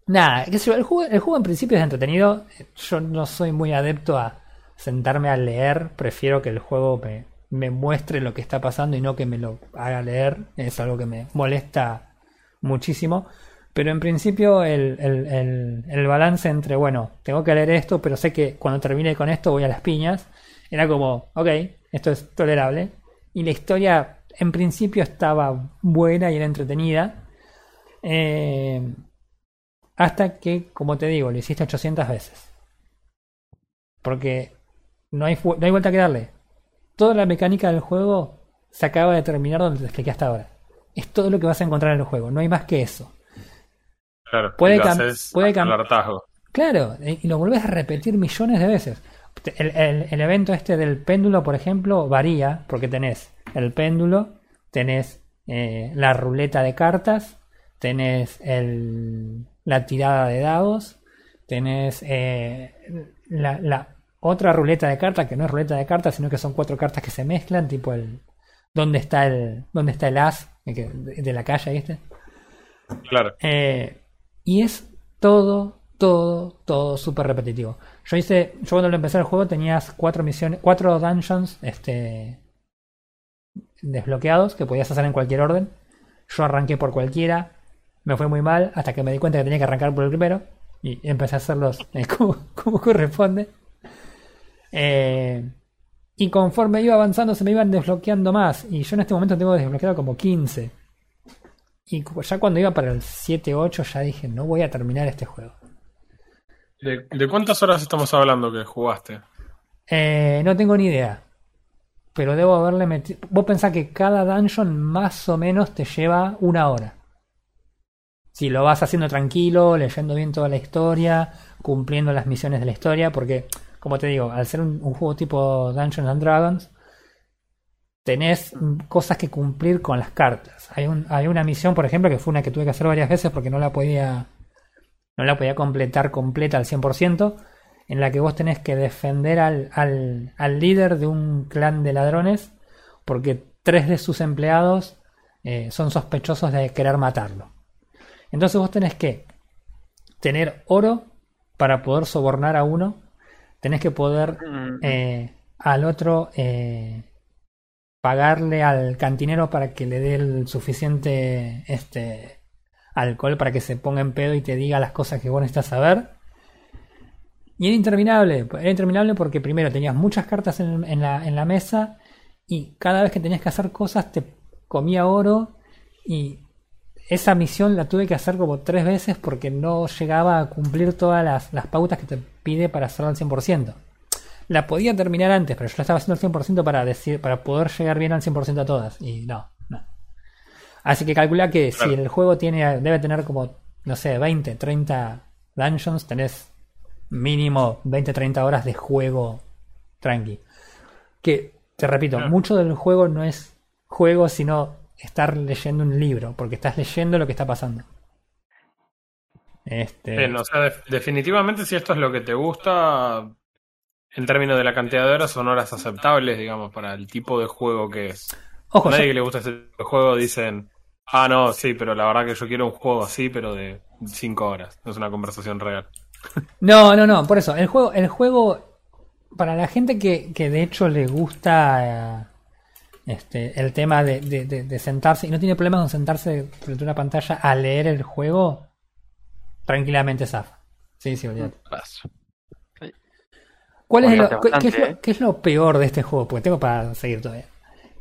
nada, el, juego, el juego en principio es entretenido. Yo no soy muy adepto a sentarme a leer. Prefiero que el juego me, me muestre lo que está pasando y no que me lo haga leer. Es algo que me molesta muchísimo. Pero en principio el, el- el- el balance entre, bueno, tengo que leer esto, pero sé que cuando termine con esto voy a las piñas. Era como, ok, esto es tolerable. Y la historia en principio estaba buena y era entretenida. Eh, hasta que, como te digo, lo hiciste 800 veces. Porque no hay, no hay vuelta que darle. Toda la mecánica del juego se acaba de terminar donde te expliqué hasta ahora. Es todo lo que vas a encontrar en el juego, no hay más que eso. Claro. Puede y lo cam- haces puede hasta el cam- hartazgo. Claro, y lo volvés a repetir millones de veces. El, el- el evento este del péndulo, por ejemplo, varía porque tenés el péndulo, tenés eh, la ruleta de cartas, tenés el, la tirada de dados, tenés eh, la, la otra ruleta de cartas que no es ruleta de cartas, sino que son cuatro cartas que se mezclan, tipo el dónde está el dónde está el as eh, de la calle, ¿viste? Claro. Eh, y es todo, todo, todo súper repetitivo. Yo hice, yo cuando lo empecé el juego tenías cuatro misiones, cuatro dungeons, este, desbloqueados que podías hacer en cualquier orden. Yo arranqué por cualquiera, me fue muy mal hasta que me di cuenta que tenía que arrancar por el primero y empecé a hacerlos eh, como, como corresponde. Eh, y conforme iba avanzando se me iban desbloqueando más y yo en este momento tengo desbloqueado como 15. Y ya cuando iba para el 7-8 ya dije, no voy a terminar este juego. ¿De, de cuántas horas estamos hablando que jugaste? Eh, no tengo ni idea. Pero debo haberle metido... Vos pensás que cada dungeon más o menos te lleva una hora. Si lo vas haciendo tranquilo, leyendo bien toda la historia, cumpliendo las misiones de la historia, porque, como te digo, al ser un, juego tipo Dungeons and Dragons, tenés cosas que cumplir con las cartas. Hay, un, una misión, por ejemplo, que fue una que tuve que hacer varias veces porque no la podía no la podía completar completa al 100%, en la que vos tenés que defender al, al, al líder de un clan de ladrones porque tres de sus empleados eh, son sospechosos de querer matarlo. Entonces vos tenés que tener oro para poder sobornar a uno, tenés que poder eh, al otro eh, pagarle al cantinero para que le dé el suficiente este alcohol para que se ponga en pedo y te diga las cosas que vos necesitas saber. Y era interminable, era interminable porque primero tenías muchas cartas en, en, la, en la mesa y cada vez que tenías que hacer cosas te comía oro y esa misión la tuve que hacer como tres veces porque no llegaba a cumplir todas las, las pautas que te pide para hacerlo al 100%. La podía terminar antes, pero yo la estaba haciendo al 100% para, decir, para poder llegar bien al 100% a todas. Y no, no. Así que calcula que si el juego tiene debe tener como, no sé, 20, 30 dungeons, tenés mínimo 20, 30 horas de juego tranqui. Que, te repito, mucho del juego no es juego, sino estar leyendo un libro, porque estás leyendo lo que está pasando. Este... Bien, o sea, de definitivamente si esto es lo que te gusta, en términos de la cantidad de horas, son horas aceptables, digamos, para el tipo de juego que es. Ojo, a nadie que le gusta este juego dicen, ah, no, sí, pero la verdad que yo quiero un juego así, pero de 5 horas. No es una conversación real. No, no, no, por eso, el juego, el juego, para la gente que, que de hecho le gusta eh, este, el tema de, de, de, sentarse y no tiene problema con sentarse frente a una pantalla a leer el juego, tranquilamente zafa. Sí, sí, olvídate. ¿Cuál es lo, qué, es lo, ¿eh? qué, es lo, peor de este juego? Porque tengo para seguir todavía.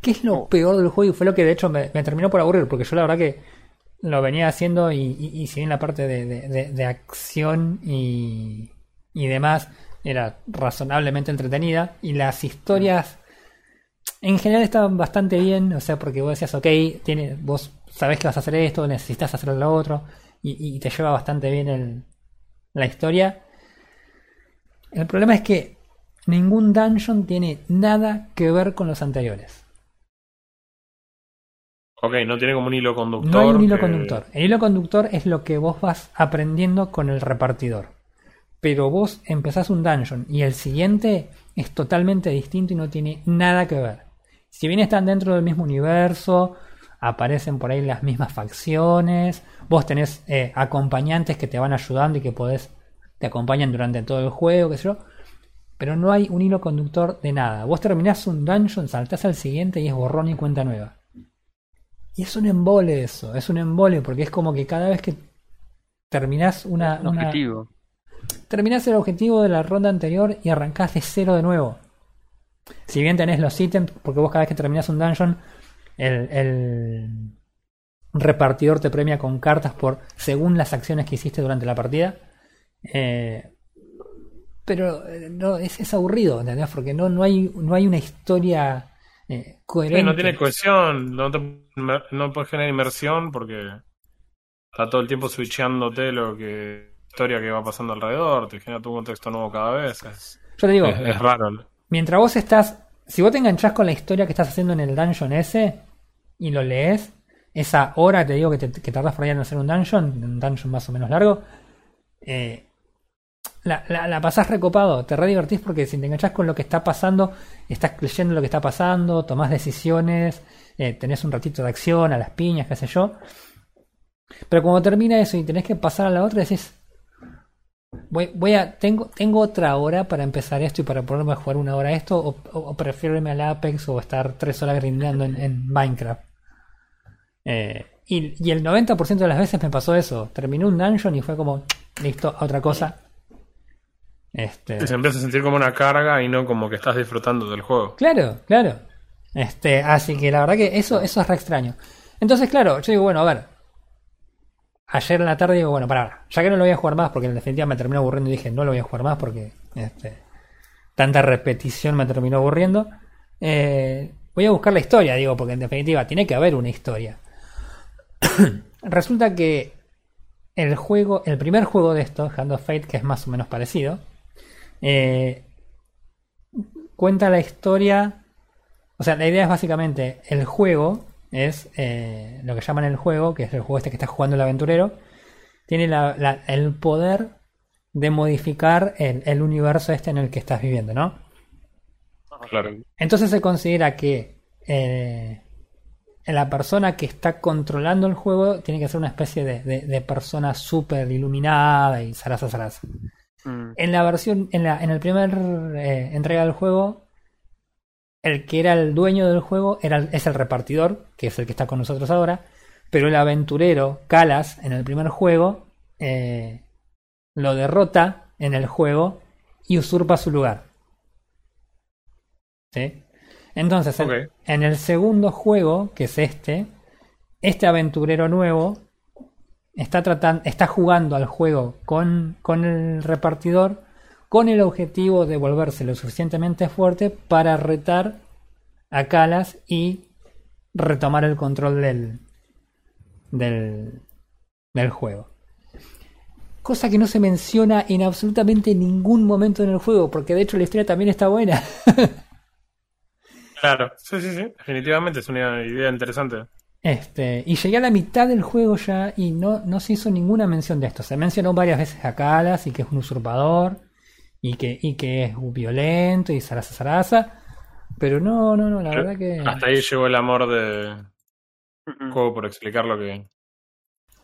¿Qué es lo oh. peor del juego? Y fue lo que de hecho me, terminó por aburrir, porque yo la verdad que lo venía haciendo y, y, si bien la parte de, acción y, y, demás era razonablemente entretenida y las historias en general estaban bastante bien, o sea, porque vos decías, ok, tiene, vos sabés que vas a hacer esto, necesitas hacer lo otro y, te lleva bastante bien el, la historia. El problema es que ningún dungeon tiene nada que ver con los anteriores. Ok, no tiene como un hilo conductor. No hay un hilo conductor. El hilo conductor es lo que vos vas aprendiendo con el repartidor. Pero vos empezás un dungeon y el siguiente es totalmente distinto y no tiene nada que ver. Si bien están dentro del mismo universo, aparecen por ahí las mismas facciones, vos tenés eh, acompañantes que te van ayudando y que podés, te acompañan durante todo el juego, qué sé yo. Pero no hay un hilo conductor de nada. Vos terminás un dungeon, saltás al siguiente y es borrón y cuenta nueva. Y es un embole eso, es un embole porque es como que cada vez que terminás una... objetivo. Terminás el objetivo de la ronda anterior y arrancás de cero de nuevo. Si bien tenés los ítems, porque vos cada vez que terminás un dungeon, el, el repartidor te premia con cartas por según las acciones que hiciste durante la partida. Eh, pero eh, no, es, es aburrido, ¿entendés? Porque no, no, hay, no hay una historia eh, no tiene cohesión, no, no puedes generar inmersión porque está todo el tiempo switchándote lo que historia que va pasando alrededor, te genera tu contexto nuevo cada vez. Yo te digo, es, raro. Mientras vos estás, si vos te enganchás con la historia que estás haciendo en el dungeon ese y lo lees, esa hora te digo que, te, que tardás por ahí en hacer un dungeon, un dungeon más o menos largo, eh, la, la, pasás recopado, te re divertís porque si te enganchás con lo que está pasando, estás creyendo lo que está pasando, tomás decisiones, eh, tenés un ratito de acción, a las piñas, qué sé yo. Pero cuando termina eso y tenés que pasar a la otra, decís, voy, a, tengo, tengo otra hora para empezar esto y para ponerme a jugar una hora esto, o, prefiero irme al Apex o estar tres horas grindando en, Minecraft. Eh, y, y, el 90% de las veces me pasó eso. Terminé un dungeon y fue como, listo, otra cosa. Este... Se empieza a sentir como una carga y no como que estás disfrutando del juego. Claro, claro. Este, así que la verdad que eso, eso es re extraño. Entonces, claro, yo digo, bueno, a ver. Ayer en la tarde digo, bueno, para, ya que no lo voy a jugar más, porque en definitiva me terminó aburriendo y dije, no lo voy a jugar más porque este, tanta repetición me terminó aburriendo. Eh, voy a buscar la historia, digo, porque en definitiva tiene que haber una historia. Resulta que el juego, el primer juego de esto, Hand of Fate, que es más o menos parecido, eh, cuenta la historia. O sea, la idea es básicamente el juego es eh, lo que llaman el juego, que es el juego este que está jugando el aventurero, tiene la- la- el poder de modificar el, el universo este en el que estás viviendo, ¿no? Claro. Entonces se considera que eh, la persona que está controlando el juego tiene que ser una especie de, de- de persona súper iluminada y zaraza zaraza. Mm, En la versión, en, la, en el primer eh, entrega del juego, el que era el dueño del juego era, es el repartidor, que es el que está con nosotros ahora, pero el aventurero, Calas, en el primer juego, eh, lo derrota en el juego y usurpa su lugar. ¿Sí? Entonces, en- en el segundo juego, que es este, este aventurero nuevo está tratando, está jugando al juego con, con el repartidor con el objetivo de volverse lo suficientemente fuerte para retar a Calas y retomar el control del, del, del juego. Cosa que no se menciona en absolutamente ningún momento en el juego, porque de hecho la historia también está buena. Claro, sí, sí, sí. Definitivamente es una idea interesante. Este, y llegué a la mitad del juego ya y no, no se hizo ninguna mención de esto. Se mencionó varias veces a Calas y que es un usurpador y que, y que es violento y zaraza zaraza. Pero no, no, no, la verdad que. Hasta ahí llegó el amor de juego por explicar lo que,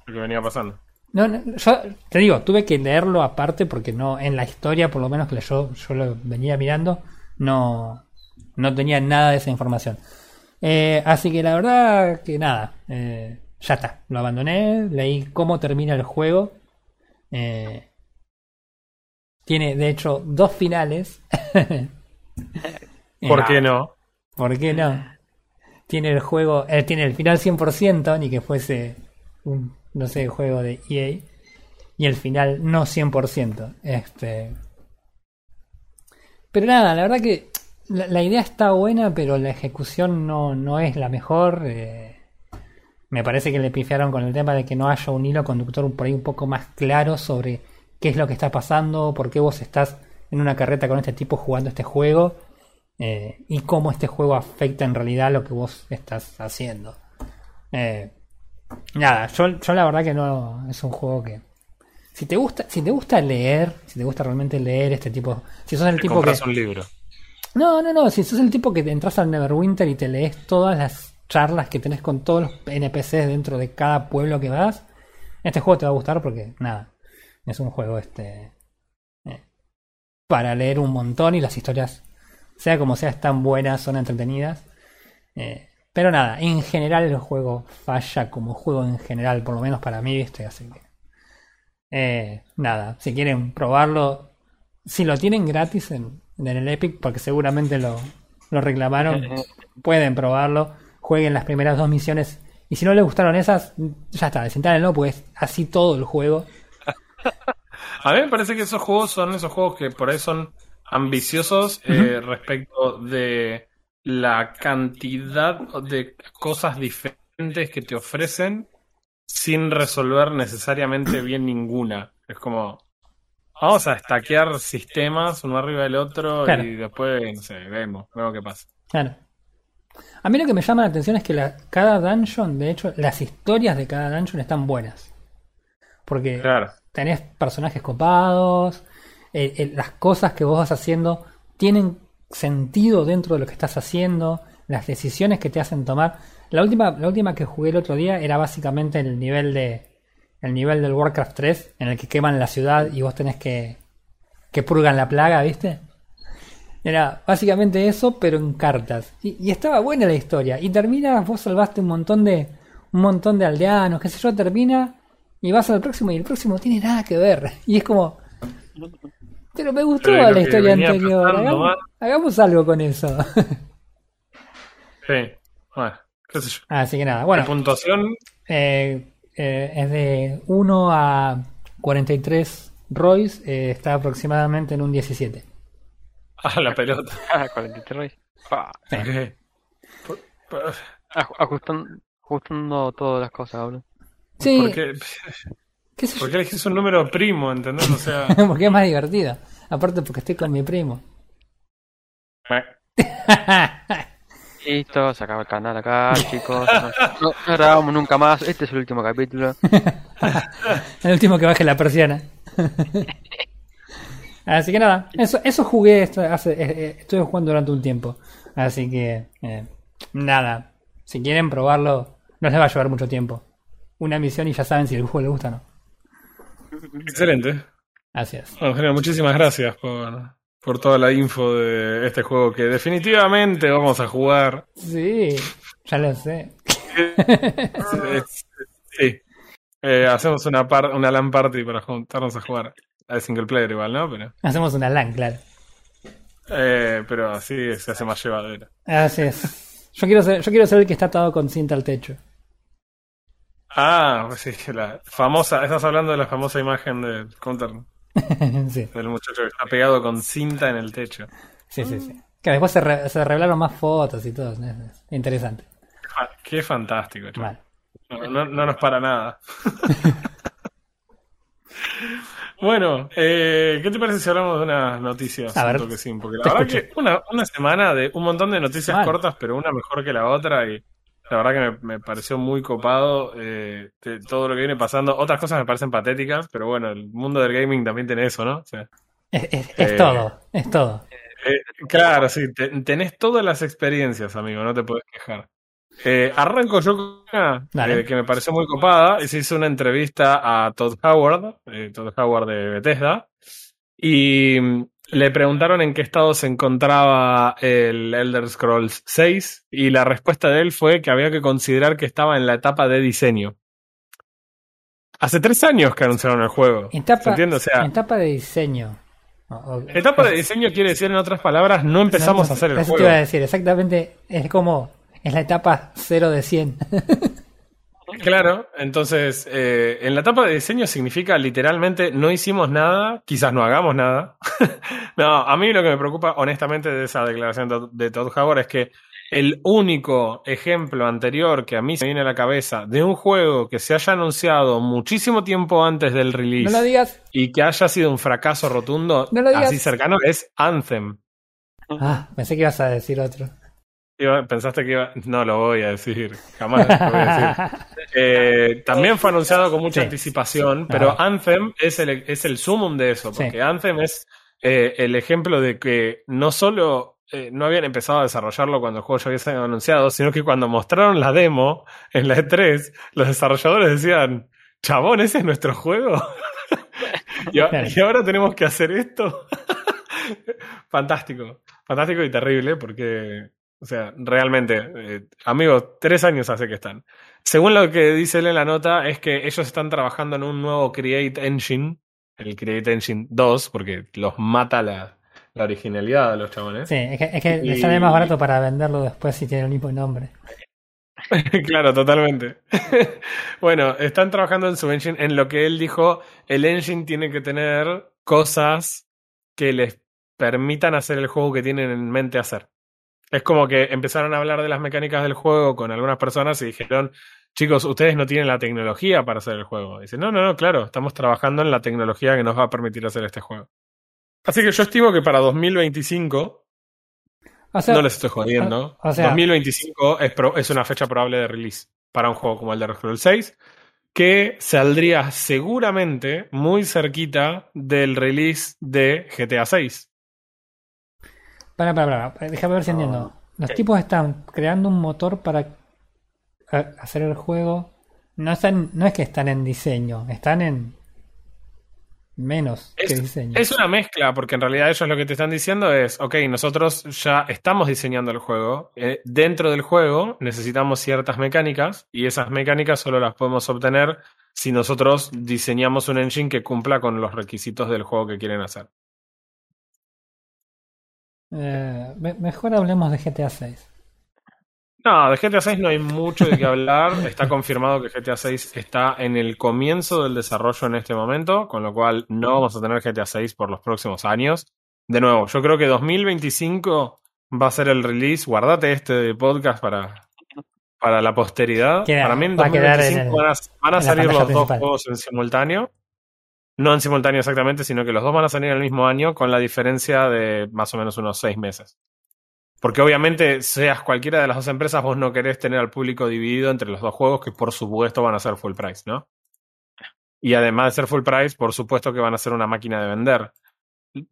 lo que venía pasando. No, no, yo te digo, tuve que leerlo aparte porque no, en la historia, por lo menos que yo, yo lo venía mirando, no, no tenía nada de esa información. Eh, así que la verdad que nada, eh, ya está, lo abandoné, leí cómo termina el juego. Eh, tiene de hecho dos finales. ¿Por qué no? ¿Por qué no? Tiene el juego, tiene el final 100%, ni que fuese un, no sé, juego de EA. Y el final no 100%. Este. Pero nada, la verdad que la, la idea está buena, pero la ejecución no, no es la mejor. eh. me parece que le pifiaron con el tema de que no haya un hilo conductor por ahí un poco más claro sobre qué es lo que está pasando, por qué vos estás en una carreta con este tipo jugando este juego eh, y cómo este juego afecta en realidad lo que vos estás haciendo. Eh, nada, yo, yo la verdad que no es un juego que si te gusta, si te gusta leer, si te gusta realmente leer este tipo, si sos el Te tipo que un libro. No, no, no, si sos el tipo que entras al Neverwinter y te lees todas las charlas que tenés con todos los NPCs dentro de cada pueblo que vas, este juego te va a gustar porque nada, es un juego este eh, para leer un montón y las historias, sea como sea, están buenas, son entretenidas. Eh, pero nada, en general el juego falla como juego en general, por lo menos para mí, ¿viste? Así que. eh, nada, si quieren probarlo, si lo tienen gratis en, en el Epic, porque seguramente lo, lo reclamaron, pueden probarlo, jueguen las primeras dos misiones. Y si no les gustaron esas, ya está, desintálenlo, pues así todo el juego. A mí me parece que esos juegos son esos juegos que por ahí son ambiciosos eh, respecto de la cantidad de cosas diferentes que te ofrecen sin resolver necesariamente bien ninguna. Es como, vamos a estaquear sistemas uno arriba del otro Claro. y después, no sé, vemos, vemos qué pasa. Claro. A mí lo que me llama la atención es que la- cada dungeon, de hecho, las historias de cada dungeon están buenas. Porque Claro. tenés personajes copados, eh, eh, las cosas que vos vas haciendo tienen sentido dentro de lo que estás haciendo, las decisiones que te hacen tomar. La última, la última que jugué el otro día era básicamente el nivel de el nivel del Warcraft 3 en el que queman la ciudad y vos tenés que que purgan la plaga, ¿viste? Era básicamente eso, pero en cartas. Y, y estaba buena la historia. Y termina, vos salvaste un montón de un montón de aldeanos, qué sé yo, termina y vas al próximo y el próximo no tiene nada que ver. Y es como pero me gustó Pero la historia anterior. Hagamos, algo con eso. Sí. Bueno, qué sé yo. Así que nada, La bueno, puntuación, eh, eh, es de 1 a 43 Royce, eh, está aproximadamente en un 17. a la pelota. Ah, 43. Ah, Sí. Ok. Por- por- aj- ajustan- ajustando todas las cosas, boludo. Sí, Porque ¿Qué sé yo? ¿Por qué elegís un número primo, entendés? O sea, porque es más divertido. Aparte porque estoy con mi primo. Listo, se acaba el canal acá, chicos. No, no- no grabamos nunca más. Este es el último capítulo. El último que baje la persiana. Así que nada, eso, eso jugué, esto hace, eh, eh, estuve jugando durante un tiempo. Así que, eh, nada, si quieren probarlo, no les va a llevar mucho tiempo. Una misión y ya saben si el juego les gusta o no. excelente. Así es. Bueno, genial, muchísimas gracias por, por toda la info de este juego que definitivamente vamos a jugar. Sí, ya lo sé. Sí. Eh, hacemos una, par- una LAN party para juntarnos a jugar. A single player igual, ¿no? Pero, Hacemos una LAN, claro. eh, pero así se hace más llevadera. Así es. Yo quiero ser, yo quiero ser el que está atado con cinta al techo. Ah, pues sí, la famosa, estás hablando de la famosa imagen del counter, sí, del muchacho que está pegado con cinta en el techo. sí, sí, sí. Que después se, re- se revelaron más fotos y todo. es- es interesante. Qué fantástico. Mal. No, no- no nos para nada. bueno, eh, ¿qué te parece si hablamos de unas noticias? A un ver, toquecín? Porque la verdad escucho. que una, una semana de un montón de noticias cortas, pero una mejor que la otra y la verdad que me, me pareció muy copado eh, de todo lo que viene pasando. Otras cosas me parecen patéticas, pero bueno, el mundo del gaming también tiene eso, ¿no? O sea, Es, es- es Eh, todo, es todo. eh, claro, sí, te- tenés todas las experiencias, amigo, no te puedes quejar. Arranco yo con una que me pareció muy copada se hizo una entrevista a Todd Howard, Todd Howard de Bethesda, y le preguntaron en qué estado se encontraba el Elder Scrolls 6 y la respuesta de él fue que había que considerar que estaba en la etapa de diseño. Hace tres años que anunciaron el juego. ¿Se Etapa? O sea, etapa de diseño. O- o- etapa de diseño quiere decir, en otras palabras, no empezamos a hacer el Eso juego. te iba a decir, exactamente. Es como. Es la etapa 0 de 100. Claro, entonces eh, en la etapa de diseño significa literalmente no hicimos nada, quizás no hagamos nada. no, a mí lo que me preocupa honestamente de esa declaración de- Todd Howard es que el único ejemplo anterior que a mí se me viene a la cabeza de un juego que se haya anunciado muchísimo tiempo antes del no release lo digas. y que haya sido un fracaso rotundo No lo digas. así cercano es Anthem. Ah, pensé que ibas a decir otro. Pensaste que iba... No lo voy a decir, jamás lo voy a decir. Eh, también fue anunciado con mucha Sí. anticipación, pero. Anthem es el, es el sumum de eso, Sí. porque Anthem es eh, el ejemplo de que no solo eh, no habían empezado a desarrollarlo cuando el juego ya había sido anunciado, sino que cuando mostraron la demo en la E3, los desarrolladores decían, chabón, ese es nuestro juego. y ahora tenemos que hacer esto. fantástico, fantástico y terrible, porque, o sea, realmente, eh, amigos, tres años hace que están. Según lo que dice él en la nota, es que ellos están trabajando en un nuevo Create Engine, el Create Engine 2, porque los mata la, la originalidad de los chabones. Sí, es que, es que le Y- sale más barato para venderlo después si tiene el mismo nombre. claro, totalmente. bueno, están trabajando en su engine. En lo que él dijo, el engine tiene que tener cosas que les permitan hacer el juego que tienen en mente hacer. Es como que empezaron a hablar de las mecánicas del juego con algunas personas y dijeron, chicos, ustedes no tienen la tecnología para hacer el juego. Dicen, no, no, no, claro, estamos trabajando en la tecnología que nos va a permitir hacer este juego. Así que yo estimo que para 2025 O sea, no les estoy jodiendo. o- o sea- 2025 es, pro- es una fecha probable de release para un juego como el de Scrolls 6, que saldría seguramente muy cerquita del release de GTA 6. Para, para, para, déjame ver si entiendo. Los tipos están creando un motor para eh, hacer el juego. No están, no es que están en diseño, están en menos que Es, diseño. es una mezcla, porque en realidad ellos lo que te están diciendo es, ok, nosotros ya estamos diseñando el juego, eh, dentro del juego necesitamos ciertas mecánicas y esas mecánicas solo las podemos obtener si nosotros diseñamos un engine que cumpla con los requisitos del juego que quieren hacer. Eh, me- mejor hablemos de GTA 6. No, de GTA 6 no hay mucho de qué hablar. Está confirmado que GTA 6 está en el comienzo del desarrollo en este momento, con lo cual no vamos a tener GTA 6 por los próximos años. De nuevo, yo creo que 2025 va a ser el release. Guardate este podcast para, para la posteridad. Queda- para mí en va a quedar 2025 en el- van a, van a salir los dos juegos en simultáneo. No en simultáneo exactamente, sino que los dos van a salir el mismo año con la diferencia de más o menos unos seis meses. Porque obviamente, seas cualquiera de las dos empresas, vos no querés tener al público dividido entre los dos juegos que por supuesto van a ser full price, ¿no? Y además de ser full price, por supuesto que van a ser una máquina de vender.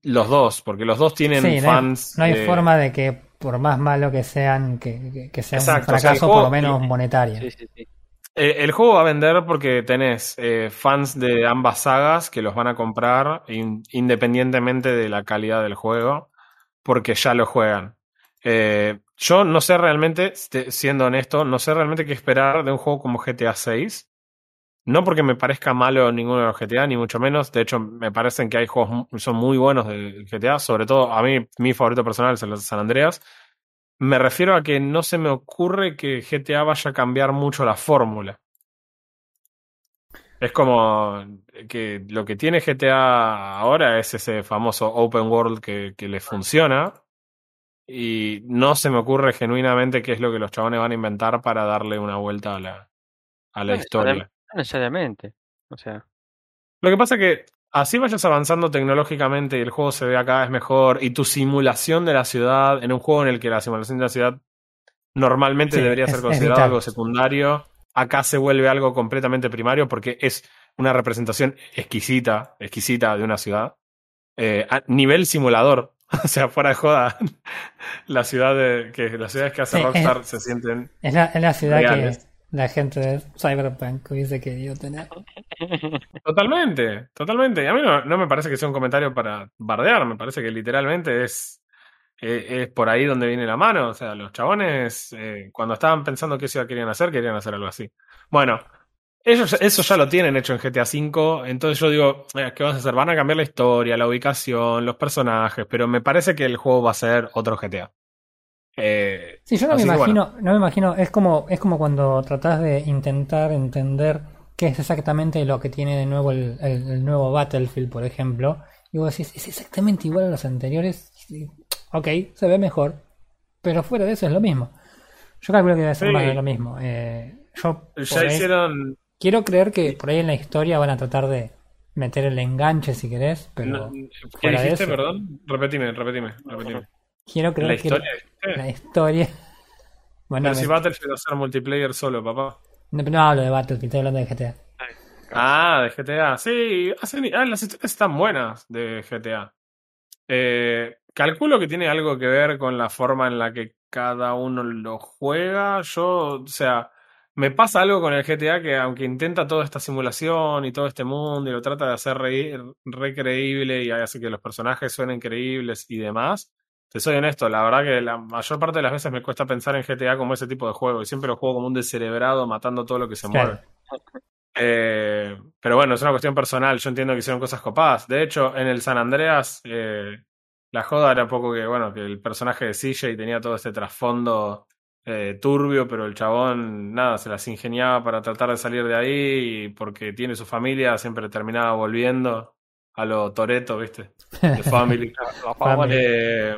Los dos, porque los dos tienen Sí, no hay, fans. no hay de- forma de que por más malo que sean, que, que- que sea Exacto, un o sea, el fracaso juego- por lo menos monetario. Sí, sí, sí. Eh, el juego va a vender porque tenés eh, fans de ambas sagas que los van a comprar in- independientemente de la calidad del juego, porque ya lo juegan. Eh, yo no sé realmente, este, siendo honesto, no sé realmente qué esperar de un juego como GTA 6. No porque me parezca malo ninguno de los GTA, ni mucho menos. De hecho, me parecen que hay juegos mu- son muy buenos de GTA. Sobre todo, a mí, mi favorito personal es el de San Andreas. Me refiero a que no se me ocurre que GTA vaya a cambiar mucho la fórmula. Es como que lo que tiene GTA ahora es ese famoso open world que, que le funciona. Y no se me ocurre genuinamente qué es lo que los chabones van a inventar para darle una vuelta a la, a la No historia. No necesariamente. O sea, Lo que pasa es que así vayas avanzando tecnológicamente y el juego se vea cada vez mejor y tu simulación de la ciudad, en un juego en el que la simulación de la ciudad normalmente Sí, debería ser considerado algo secundario, acá se vuelve algo completamente primario porque es una representación exquisita, exquisita de una ciudad. Eh, a nivel simulador, o sea, fuera de joda, la ciudad de, que las ciudades que hace Sí, Rockstar es- se sienten Es la, es la ciudad Reales. que la gente de Cyberpunk hubiese querido tener. Totalmente, totalmente. A mí no, no me parece que sea un comentario para bardear, me parece que literalmente es, eh, es por ahí donde viene la mano. O sea, los chabones, eh, cuando estaban pensando qué ciudad querían hacer, querían hacer algo así. Bueno, ellos eso ya lo tienen hecho en GTA V, entonces yo digo, eh, ¿qué vas a hacer? Van a cambiar la historia, la ubicación, los personajes, pero me parece que el juego va a ser otro GTA. Eh, Sí, yo no me bueno. imagino, no me imagino, es como, es como cuando tratás de intentar entender qué es exactamente lo que tiene de nuevo el, el- el nuevo Battlefield, por ejemplo, y vos decís, es exactamente igual a los anteriores, ok, se ve mejor, pero fuera de eso es lo mismo. Yo calculo que debe ser Sí. más de lo mismo. Eh, yo por Ya ahí- hicieron quiero creer que por ahí en la historia van a tratar de meter el enganche si querés, pero No, ¿Qué dijiste, eso. perdón? Repetime, repetime, repetime. Quiero creer La que historia, la historia... Bueno, Pero si me- Battlefield va a ser multiplayer solo, papá. no, no hablo de Battlefield, estoy hablando de GTA. Ah, de GTA. Sí, hacen- ah, las historias están buenas de GTA. Eh, calculo que tiene algo que ver con la forma en la que cada uno lo juega. Yo, o sea, me pasa algo con el GTA que aunque intenta toda esta simulación y todo este mundo y lo trata de hacer reír, re creíble y hace que los personajes suenen creíbles y demás. Te soy honesto, la verdad que la mayor parte de las veces me cuesta pensar en GTA como ese tipo de juego y siempre lo juego como un descerebrado matando todo lo que se Claro. mueve. Eh, pero bueno, es una cuestión personal. Yo entiendo que hicieron cosas copadas. De hecho, en el San Andreas, eh, la joda era un poco que, bueno, que el personaje de CJ tenía todo este trasfondo eh, turbio, pero el chabón, nada, se las ingeniaba para tratar de salir de ahí y porque tiene su familia, siempre terminaba volviendo a lo Toreto, ¿viste? De Family. Family. Eh,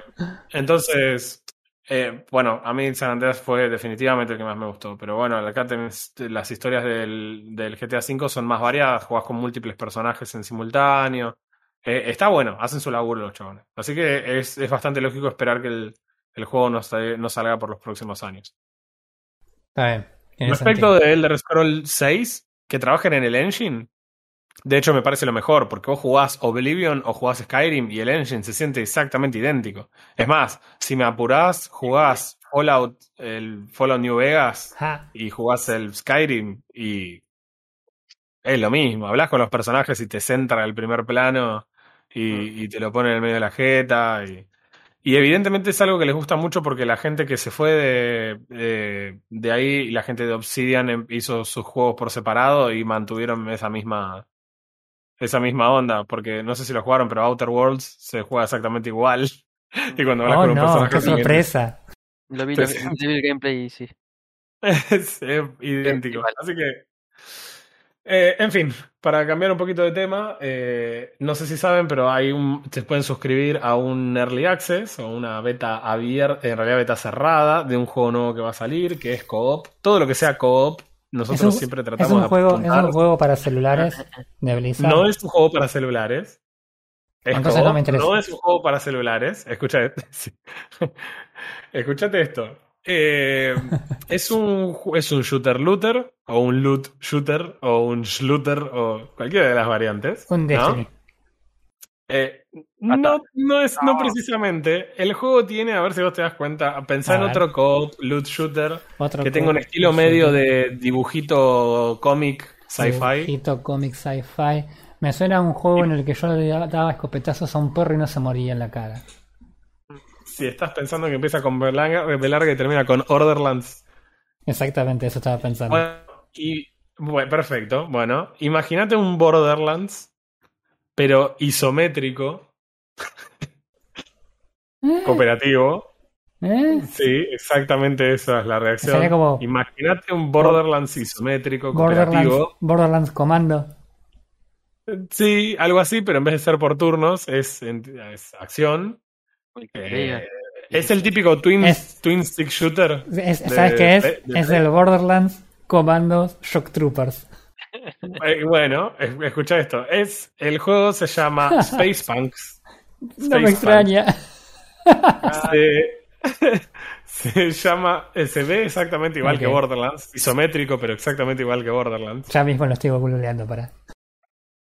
entonces, eh, bueno, a mí San Andreas fue definitivamente el que más me gustó. Pero bueno, acá tenés las historias del, del GTA V son más variadas, jugás con múltiples personajes en simultáneo. Eh, está bueno, hacen su laburo los chabones. Así que es, es bastante lógico esperar que el, el juego no, no salga por los próximos años. Está bien. Respecto sentido. de Elder Scrolls 6, que trabajen en el engine, de hecho me parece lo mejor, porque vos jugás Oblivion o jugás Skyrim y el engine se siente exactamente idéntico. Es más, si me apurás, jugás Fallout, el Fallout New Vegas y jugás el Skyrim y es lo mismo. Hablas con los personajes y te centra el primer plano y, y te lo pone en el medio de la jeta. Y, y evidentemente es algo que les gusta mucho porque la gente que se fue de, de, de ahí y la gente de Obsidian em- hizo sus juegos por separado y mantuvieron esa misma esa misma onda, porque no sé si lo jugaron, pero Outer Worlds se juega exactamente igual. Y cuando hablas Oh con un no, personaje qué sorpresa. Lo vi, lo vi, sientes- lo vi el gameplay y sí. es, es idéntico. Igual. Así que Eh, en fin, para cambiar un poquito de tema, eh, no sé si saben, pero hay un, se pueden suscribir a un Early Access o una beta abierta, en realidad beta cerrada, de un juego nuevo que va a salir, que es co-op. Todo lo que sea co-op, nosotros un- siempre Es tratamos un, de juego, es apuntar. un juego para celulares de Blizzard. No es un juego para celulares. Es Entonces no me interesa. no es un juego para celulares. Escucha, sí. Escúchate esto. Eh, es un es un shooter looter o un loot shooter o un shluter o cualquiera de las variantes. Un ¿no? Eh, no, no es no precisamente. El juego tiene, a ver si vos te das cuenta, pensá A en otro co-op loot shooter Otro que tenga un estilo medio de dibujito cómic sci-fi. Dibujito, cómic, sci-fi. Me suena a un juego en el que yo le daba escopetazos a un perro y no se moría en la cara. Si estás pensando que empieza con B larga, B larga y termina con Orderlands. Exactamente, eso estaba pensando. Bueno, y, bueno, perfecto. Bueno, imagínate un Borderlands, pero isométrico, cooperativo. ¿Eh? Sí, exactamente esa es la reacción. Imagínate un Borderlands isométrico, Borderlands, cooperativo. Borderlands Commando. Sí, algo así, pero en vez de ser por turnos, es, acción. Eh, es el típico twin, Es- twin stick shooter. Es- de- ¿Sabes qué es? de- de- es el Borderlands Commando Shock Troopers. Eh, bueno, es- escucha esto. Es, el juego se llama Space Punks. No me extraña. Se, se llama, eh, se ve exactamente igual que. Borderlands, isométrico, pero exactamente igual que Borderlands. Ya mismo lo estoy googleando para.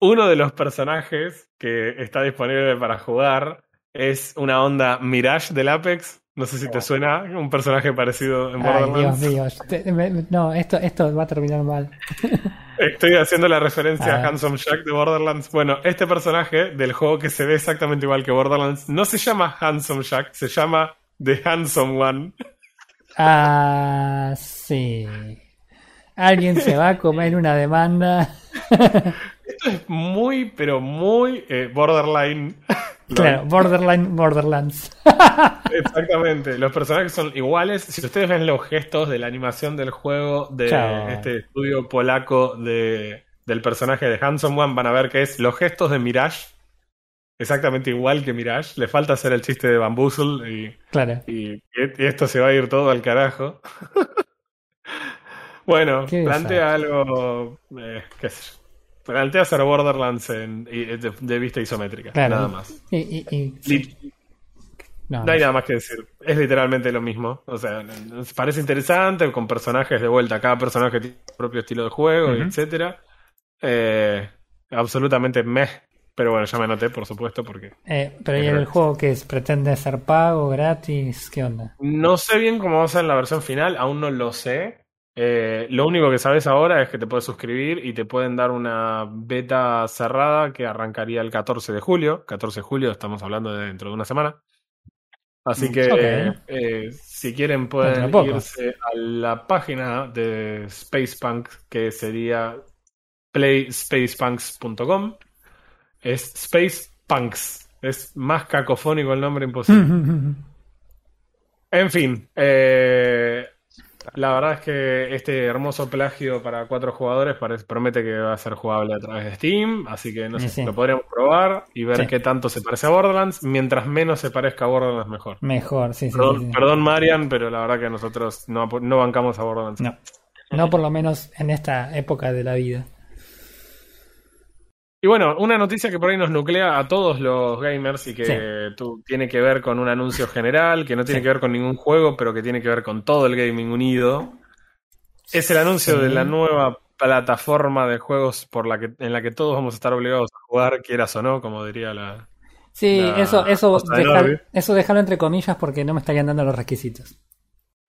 Uno de los personajes que está disponible para jugar es una onda Mirage del Apex. No sé si te suena, un personaje parecido en Ay, Dios Borderlands. mío. Te- me- no, esto, esto va a terminar mal. Estoy haciendo la referencia Ah. a Handsome Jack de Borderlands. Bueno, este personaje del juego que se ve exactamente igual que Borderlands no se llama Handsome Jack, se llama The Handsome One. Ah, sí. Alguien se va a comer una demanda. Esto es muy, pero muy eh, borderline. Claro, Borderline, Borderlands. Exactamente. Los personajes son iguales. Si ustedes ven los gestos de la animación del juego de este estudio polaco de, del personaje de Handsome One, van a ver que es los gestos de Mirage. Exactamente igual que Mirage. Le falta hacer el chiste de Bamboozle y, Claro. y, y esto se va a ir todo al carajo. bueno, plantea algo. Eh, qué sé yo. Plantea hacer Borderlands en, y- de, de vista isométrica. Claro. Nada más. Y, y- y- Li- no, no hay no. nada más que decir. Es literalmente lo mismo. O sea, parece interesante con personajes de vuelta. Cada personaje tiene su propio estilo de juego, Ujú. etcétera. Eh, absolutamente meh. Pero bueno, ya me anoté, por supuesto, porque Eh, pero ¿y el juego que es? pretende ser pago, gratis? ¿Qué onda? no sé bien cómo va a ser en la versión final. Aún no lo sé. Eh, lo único que sabes ahora es que te puedes suscribir y te pueden dar una beta cerrada que arrancaría el 14 de julio. 14 de julio, estamos hablando de dentro de una semana. Así Mm, que eh, si quieren pueden irse a la página de Spacepunk que sería playspacepunks.com. Es Spacepunks. Es más cacofónico el nombre imposible. En fin, eh, la verdad es que este hermoso plagio para cuatro jugadores parece- promete que va a ser jugable a través de Steam, así que no sé, sí. lo podríamos probar y ver Sí. qué tanto se parece a Borderlands. Mientras menos se parezca a Borderlands, mejor. Mejor, sí, sí, Perdón, sí, perdón, Marian, pero la verdad que nosotros no, no bancamos a Borderlands. No. No por lo menos en esta época de la vida. Y bueno, una noticia que por ahí nos nuclea a todos los gamers y que Sí. tú- tiene que ver con un anuncio general, que no tiene Sí. que ver con ningún juego, pero que tiene que ver con todo el gaming unido. Es el anuncio Sí. de la nueva plataforma de juegos por la que, en la que todos vamos a estar obligados a jugar, quieras o no, como diría la... Sí, La eso, eso, dejar- eso dejarlo entre comillas porque no me estarían dando los requisitos.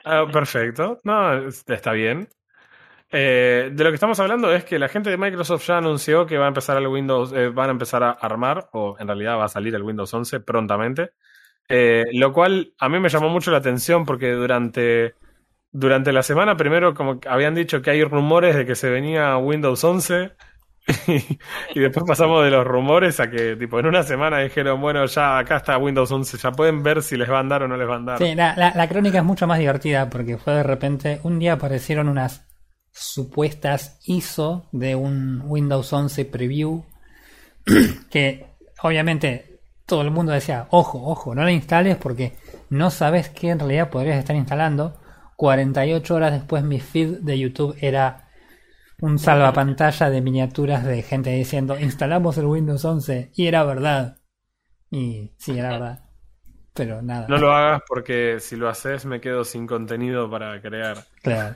Ah, perfecto, no, es- está bien. Eh, de lo que estamos hablando es que la gente de Microsoft ya anunció que va a empezar el Windows, eh, van a empezar a armar, o en realidad va a salir el Windows 11 prontamente. Eh, lo cual a mí me llamó mucho la atención porque durante, durante la semana primero como habían dicho que hay rumores de que se venía Windows 11 y, y después pasamos de los rumores a que tipo en una semana dijeron, bueno, ya acá está Windows 11, ya pueden ver si les van a dar o no les van a dar. Sí, la, la- la crónica es mucho más divertida porque fue de repente, un día aparecieron unas supuestas ISO de un Windows 11 preview que obviamente todo el mundo decía, ojo, ojo, no la instales porque no sabes qué en realidad podrías estar instalando. 48 horas después mi feed de YouTube era un salvapantalla de miniaturas de gente diciendo instalamos el Windows 11 y era verdad. Y sí, era verdad. Pero nada. No lo hagas porque si lo haces me quedo sin contenido para crear. Claro.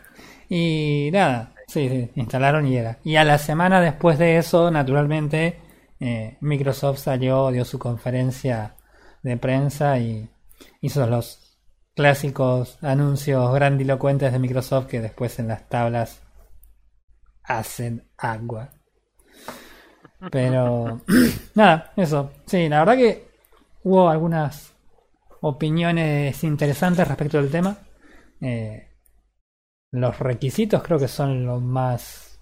Y nada, sí, sí, instalaron y era. Y a la semana después de eso, naturalmente, eh, Microsoft salió, dio su conferencia de prensa y hizo los clásicos anuncios grandilocuentes de Microsoft que después en las tablas hacen agua. Pero nada, eso. Sí, la verdad que hubo algunas opiniones interesantes respecto del tema. Eh, los requisitos creo que son lo más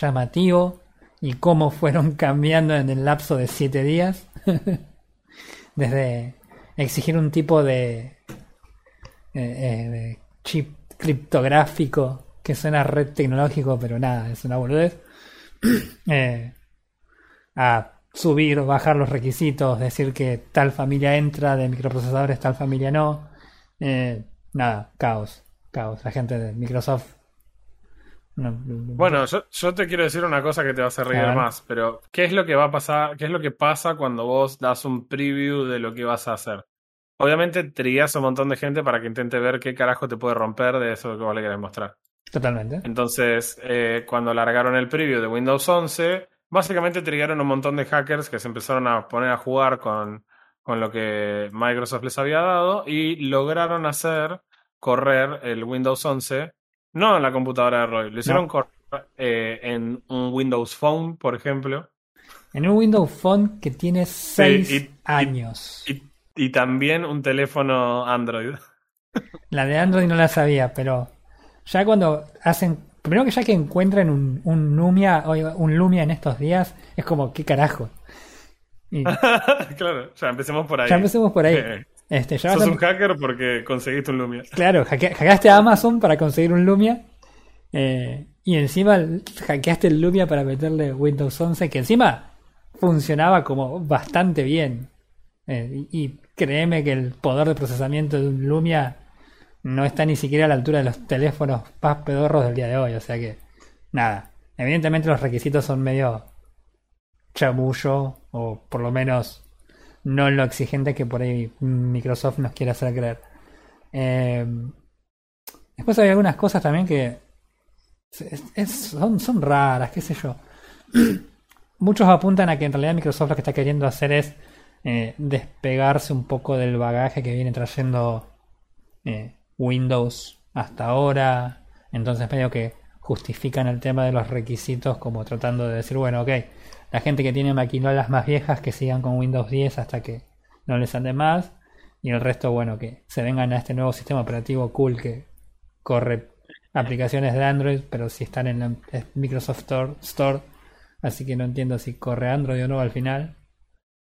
llamativo y cómo fueron cambiando en el lapso de siete días. Desde exigir un tipo de, eh, eh, chip criptográfico que suena red tecnológico, pero nada, es una boludez. eh, a subir bajar los requisitos, decir que tal familia entra de microprocesadores, tal familia no. Nada, caos, caos. La gente de Microsoft. no- Bueno, yo, yo te quiero decir una cosa que te va a hacer reír A más, pero ¿qué es lo que va a pasar? ¿Qué es lo que pasa cuando vos das un preview de lo que vas a hacer? Obviamente trías un montón de gente para que intente ver qué carajo te puede romper de eso que vos le querés mostrar. totalmente. Entonces, eh, cuando largaron el preview de Windows 11, básicamente trigaron un montón de hackers que se empezaron a poner a jugar con, con lo que Microsoft les había dado y lograron hacer correr el Windows 11, no en la computadora de Roy, lo hicieron No. correr eh, en un Windows Phone, por ejemplo, En un Windows Phone que tiene 6 y- y- años. y, y también un teléfono Android. La de Android no la sabía, pero ya cuando hacen. Primero que ya que encuentran un, un Lumia, un Lumia en estos días, es como, ¿qué carajo? Y claro, ya empecemos por ahí. ya empecemos por ahí. Este, sos un hacker porque conseguiste un Lumia. Claro, hacke- hackeaste a Amazon para conseguir un Lumia. eh, y encima hackeaste el Lumia para meterle Windows 11, que encima funcionaba como bastante bien. Eh, y, y créeme que el poder de procesamiento de un Lumia no está ni siquiera a la altura de los teléfonos más pedorros del día de hoy. O sea que, nada. Evidentemente los requisitos son medio chamullo, o por lo menos no lo exigente que por ahí Microsoft nos quiere hacer creer. Eh, después hay algunas cosas también que son, son raras, qué sé yo. Muchos apuntan a que en realidad Microsoft lo que está queriendo hacer es eh, despegarse un poco del bagaje que viene trayendo eh, Windows hasta ahora. Entonces medio que justifican el tema de los requisitos como tratando de decir, bueno, ok, la gente que tiene maquinolas más viejas que sigan con Windows 10 hasta que no les ande más. Y el resto, bueno, que se vengan a este nuevo sistema operativo cool que corre aplicaciones de Android, pero si están en la Microsoft Store, Store, así que no entiendo si corre Android o no al final.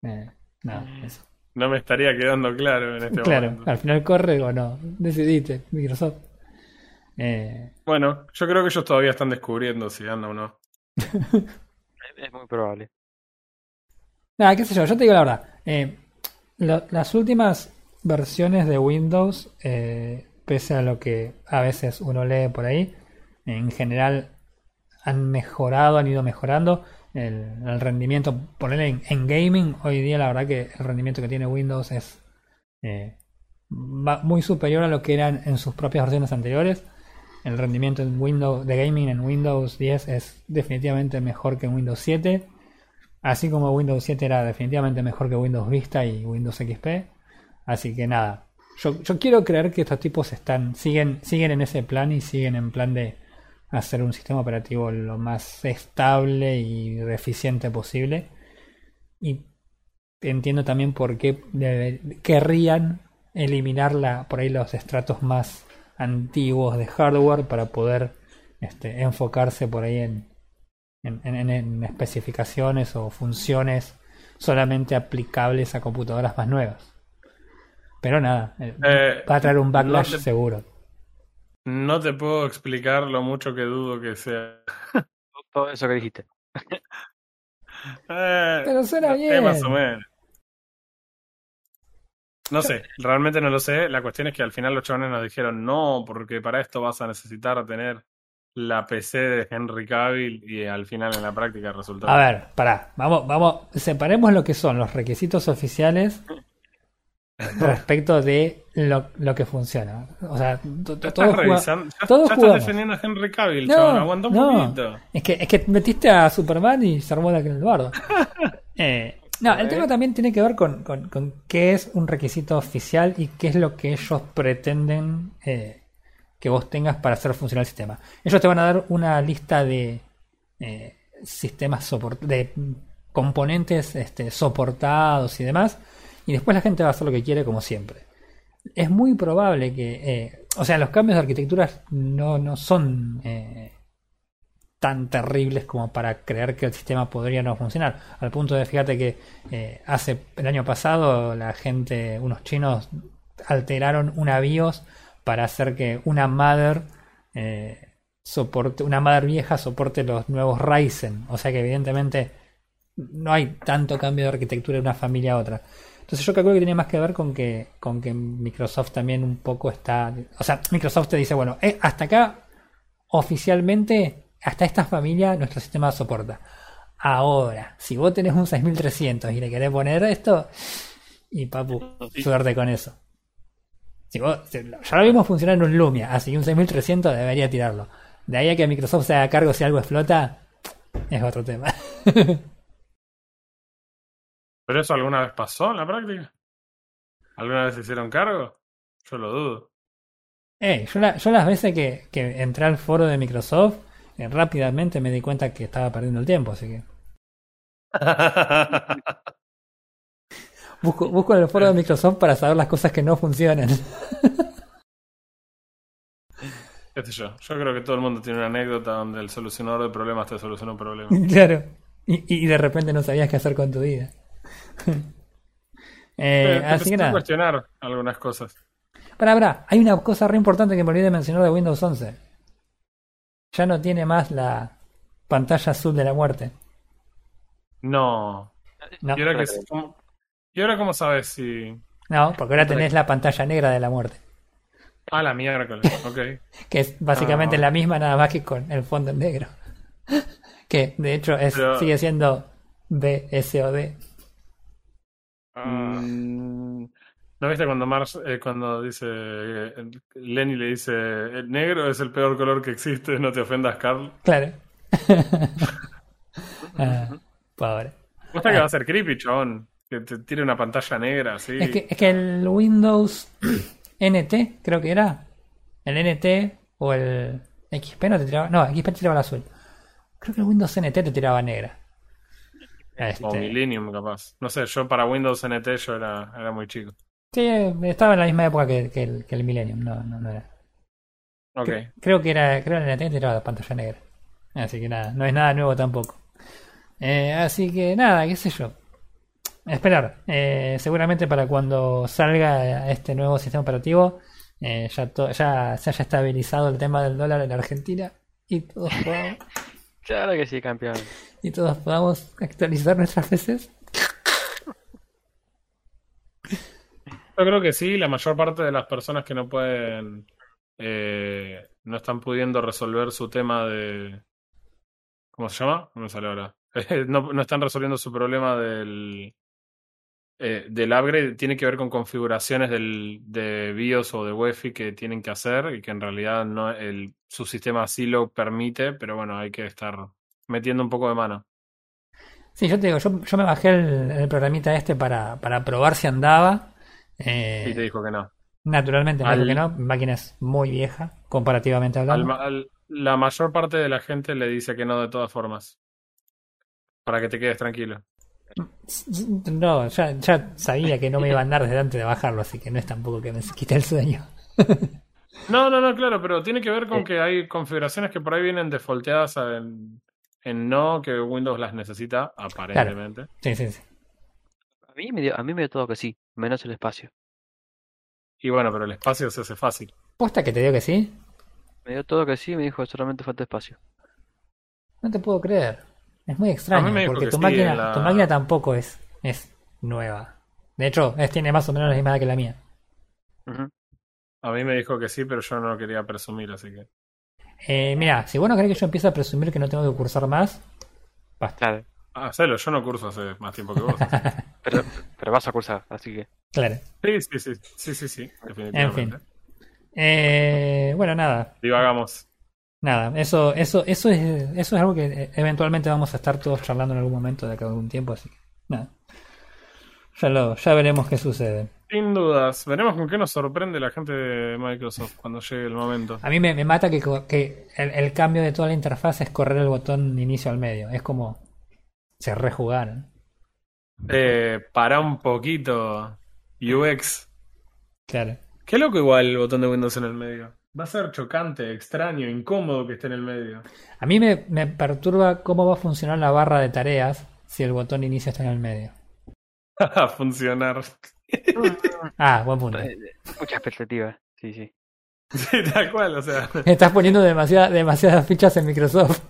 Eh, nada, eso. No me estaría quedando claro en este Claro, momento. al final corre o no. Decidiste, Microsoft. Eh, Bueno, yo creo que ellos todavía están descubriendo si anda o no. Es, muy probable. Nada, qué sé yo, yo te digo la verdad. eh, las últimas versiones de Windows, eh, pese a lo que a veces uno lee por ahí, en general han mejorado, han ido mejorando el, rendimiento. Ponerle en, en gaming, hoy día la verdad que el rendimiento que tiene Windows es eh, muy superior a lo que eran en sus propias versiones anteriores. El rendimiento en Windows, de gaming en Windows 10 es definitivamente mejor que en Windows 7. Así como Windows 7 era definitivamente mejor que Windows Vista y Windows XP. Así que nada. Yo, quiero creer que estos tipos están. siguen, en ese plan y siguen en plan de hacer un sistema operativo lo más estable y eficiente posible. Y entiendo también por qué querrían eliminar por ahí los estratos más antiguos de hardware para poder este, enfocarse por ahí en, en, en- en especificaciones o funciones solamente aplicables a computadoras más nuevas. Pero nada, eh, Eh, va a traer un backlash no te- seguro. No te puedo explicar lo mucho que dudo que sea. Todo eso que dijiste. Eh, Pero suena bien. más o menos. No sé, realmente no lo sé. La cuestión es que al final los chavales nos dijeron no, porque para esto vas a necesitar tener la PC de Henry Cavill y al final en la práctica resultó. A ver, pará, vamos, vamos, separemos lo que son los requisitos oficiales respecto de lo, lo que funciona. O sea, todos estás juga- revisando, ya, todos jugamos. estás defendiendo a Henry Cavill, No, chabón, aguanta un no. poquito. Es que, es que metiste a Superman y se armó la que el bardo. Eh, no, el tema también tiene que ver con, con- con qué es un requisito oficial y qué es lo que ellos pretenden eh, que vos tengas para hacer funcionar el sistema. Ellos te van a dar una lista de eh, sistemas soport- de componentes este, soportados y demás, y después la gente va a hacer lo que quiere como siempre. Es muy probable que, eh, o sea, los cambios de arquitecturas no, no son eh, tan terribles como para creer que el sistema podría no funcionar. Al punto de, fíjate que eh, hace el año pasado la gente, unos chinos, alteraron una BIOS para hacer que una mother eh, soporte, una mother vieja soporte los nuevos Ryzen. O sea que evidentemente no hay tanto cambio de arquitectura de una familia a otra. Entonces yo calculo que tiene más que ver con que, con que Microsoft también un poco está... O sea, Microsoft te dice, bueno, eh, hasta acá oficialmente, hasta esta familia nuestro sistema soporta. Ahora, si vos tenés un 6300 y le querés poner esto, y papu, Sí. suerte con eso. Si vos, si- ya lo vimos funcionar en un Lumia, así que un 6300 debería tirarlo. De ahí a que Microsoft se haga cargo si algo explota, es otro tema. ¿Pero eso alguna vez pasó en la práctica? ¿Alguna vez se hicieron cargo? Yo lo dudo. Eh, yo, la- yo las veces que, que entré al foro de Microsoft, rápidamente me di cuenta que estaba perdiendo el tiempo, así que busco, busco en el foro de Microsoft para saber las cosas que no funcionan. ¿Qué sé yo? Yo creo que todo el mundo tiene una anécdota donde el solucionador de problemas te solucionó un problema. claro. Y, y de repente no sabías qué hacer con tu vida. Eh, así que nada. cuestionar algunas cosas. Pará, pará, hay una cosa re importante que me olvidé de mencionar de Windows 11. Ya no tiene más la pantalla azul de la muerte. No. No, ¿Y ahora, que- cómo, ¿Y ahora cómo sabes si...? no porque ahora tenés la pantalla negra de la muerte. Ah, la miércoles, ok. Que es básicamente Ah. la misma, nada más que con el fondo en negro. Que de hecho es, Pero- sigue siendo BSOD. Ah. Mm, ¿No viste cuando Mars, eh, cuando dice, eh, Lenny le dice, el negro es el peor color que existe, no te ofendas, Carl? Claro. Ah, pobre. Muestra que va a ser creepy, chabón. Que te tire una pantalla negra así. Es que, es que el Windows NT, creo que era. El NT o el XP no te tiraba. No, XP te tiraba el azul. Creo que el Windows NT te tiraba negra. O Este, Millennium, capaz. No sé, yo para Windows NT yo era, era muy chico. Sí, estaba en la misma época que, que el, que el Millennium, no, no, no era. Ok. Cre- Creo que era, creo que NT te tiraba la pantalla negra. Así que nada, no es nada nuevo tampoco. Eh, así que nada, qué sé yo. Esperar. Eh, seguramente para cuando salga este nuevo sistema operativo, eh, ya, to- ya se haya estabilizado el tema del dólar en Argentina y todos podamos, Claro que sí, campeón. y todos podamos actualizar nuestras PCs. Yo creo que sí, la mayor parte de las personas que no pueden, eh, no están pudiendo resolver su tema de, ¿cómo se llama? No me sale ahora. no, no están resolviendo su problema del, eh, del upgrade. Tiene que ver con configuraciones del, de BIOS o de UEFI que tienen que hacer y que en realidad no el, su sistema sí lo permite, pero bueno, hay que estar metiendo un poco de mano. Sí, yo te digo, yo, yo me bajé el, el programita este para, para probar si andaba. Eh, Y te dijo que no. Naturalmente, me Al- dijo que no. Máquina es muy vieja, comparativamente hablando. al- la mayor parte de la gente le dice que no de todas formas. Para que te quedes tranquilo. No, ya, ya sabía que no me iba a andar desde antes de bajarlo, así que no es tampoco que me quite el sueño. No, no, no, claro, pero tiene que ver con Eh. que hay configuraciones que por ahí vienen defaulteadas en, en no, que Windows las necesita, aparentemente. Sí, sí, sí. A mí me dio, a mí me dio todo que sí, menos el espacio. Y bueno, pero el espacio se hace fácil. ¿Posta que te digo que sí? me dio todo que sí, me dijo solamente falta espacio. No te puedo creer. Es muy extraño, porque que tu sí, máquina, la- tu máquina tampoco es, es nueva. De hecho, es, tiene más o menos la misma edad que la mía. A mí me dijo que sí, pero yo no lo quería presumir, así que. Eh, mira, si vos no querés que yo empiece a presumir que no tengo que cursar más, basta. Claro, Ah, yo no curso hace más tiempo que vos. pero, pero vas a cursar, así que. Claro. Sí, sí, sí, sí, sí, sí, definitivamente. Eh, bueno, nada. Divagamos. Nada, eso, eso, eso es, eso es algo que eventualmente vamos a estar todos charlando en algún momento de acá a algún tiempo, así que nada. Ya lo, ya veremos qué sucede. Sin dudas. Veremos con qué nos sorprende la gente de Microsoft cuando llegue el momento. A mí me, me mata que, que el, el cambio de toda la interfaz es correr el botón inicio al medio. Es como se rejugaron. Eh, para un poquito. UX. Claro. Qué loco igual el botón de Windows en el medio. Va a ser chocante, extraño, incómodo que esté en el medio. A mí me, me perturba cómo va a funcionar la barra de tareas si el botón inicio está en el medio. A funcionar. Ah, buen punto. Eh, Mucha expectativa, sí, sí. Sí, tal cual, o sea. Estás poniendo demasiada- demasiadas fichas en Microsoft.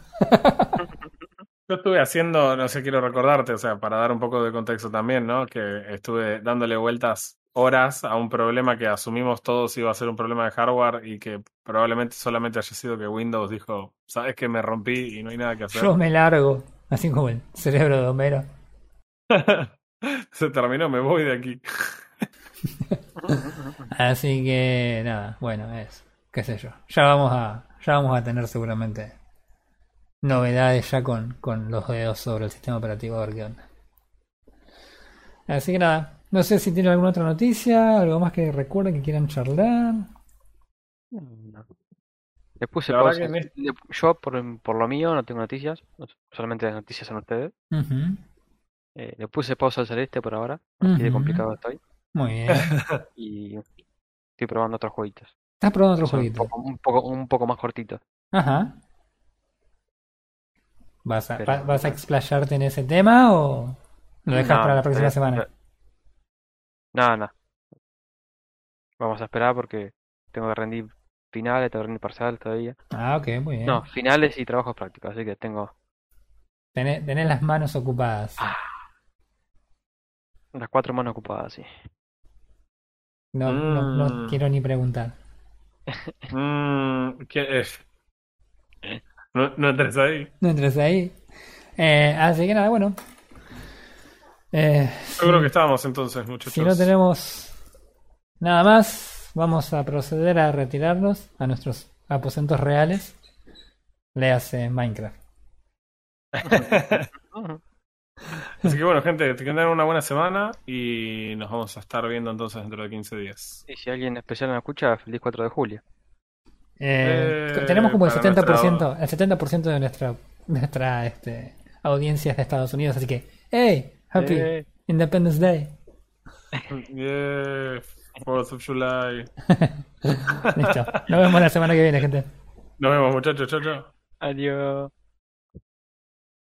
Estuve haciendo, no sé, quiero recordarte, o sea, para dar un poco de contexto también, ¿no? Que estuve dándole vueltas horas a un problema que asumimos todos iba a ser un problema de hardware y que probablemente solamente haya sido que Windows dijo, sabes que me rompí y no hay nada que hacer. Yo me largo. Así como el cerebro de Homero. Se terminó, me voy de aquí. Así que nada, bueno, es, qué sé yo. Ya vamos a, ya vamos a tener seguramente novedades ya con, con los dedos sobre el sistema operativo a ver qué onda. Así que nada, no sé si tienen alguna otra noticia, algo más que recuerden que quieran charlar. No. Le puse pausa. este- Yo, por, por lo mío, no tengo noticias. Solamente las noticias son ustedes. Eh, le puse pausa al celeste por ahora. Así de complicado estoy. Muy bien. Y estoy probando otros jueguitos. ¿Estás probando otro Son un jueguito? poco, un poco, un poco más cortitos. Ajá. ¿Vas a, Pero- ¿Vas a explayarte en ese tema o lo dejas No, para la próxima semana? No, no. Vamos a esperar porque tengo que rendir finales, tengo que rendir parciales todavía. Ah, ok, muy bien. No, finales y trabajos prácticos, así que tengo Tenés, tenés las manos ocupadas. Ah. las cuatro manos ocupadas, sí. No, no, no Mm. quiero ni preguntar. Mm, ¿qué es? No, no entres ahí. No entres ahí. Eh, así que nada, bueno. Eh, Yo creo que estábamos entonces, muchachos. si no tenemos nada más, vamos a proceder a retirarnos a nuestros aposentos reales. Léase Minecraft. Ujú. Así que bueno, gente, que tengan una buena semana y nos vamos a estar viendo entonces dentro de 15 días. Y si alguien especial nos escucha, feliz 4 de julio. Eh, Eh, tenemos como el para 70%, el 70% de nuestra, nuestra este, audiencia es de Estados Unidos, así que, hey, happy Eh, Independence Day. Yeah, 4th of July. Listo. Nos vemos la semana que viene, gente. Nos vemos, muchachos. Chao, chao. adiós.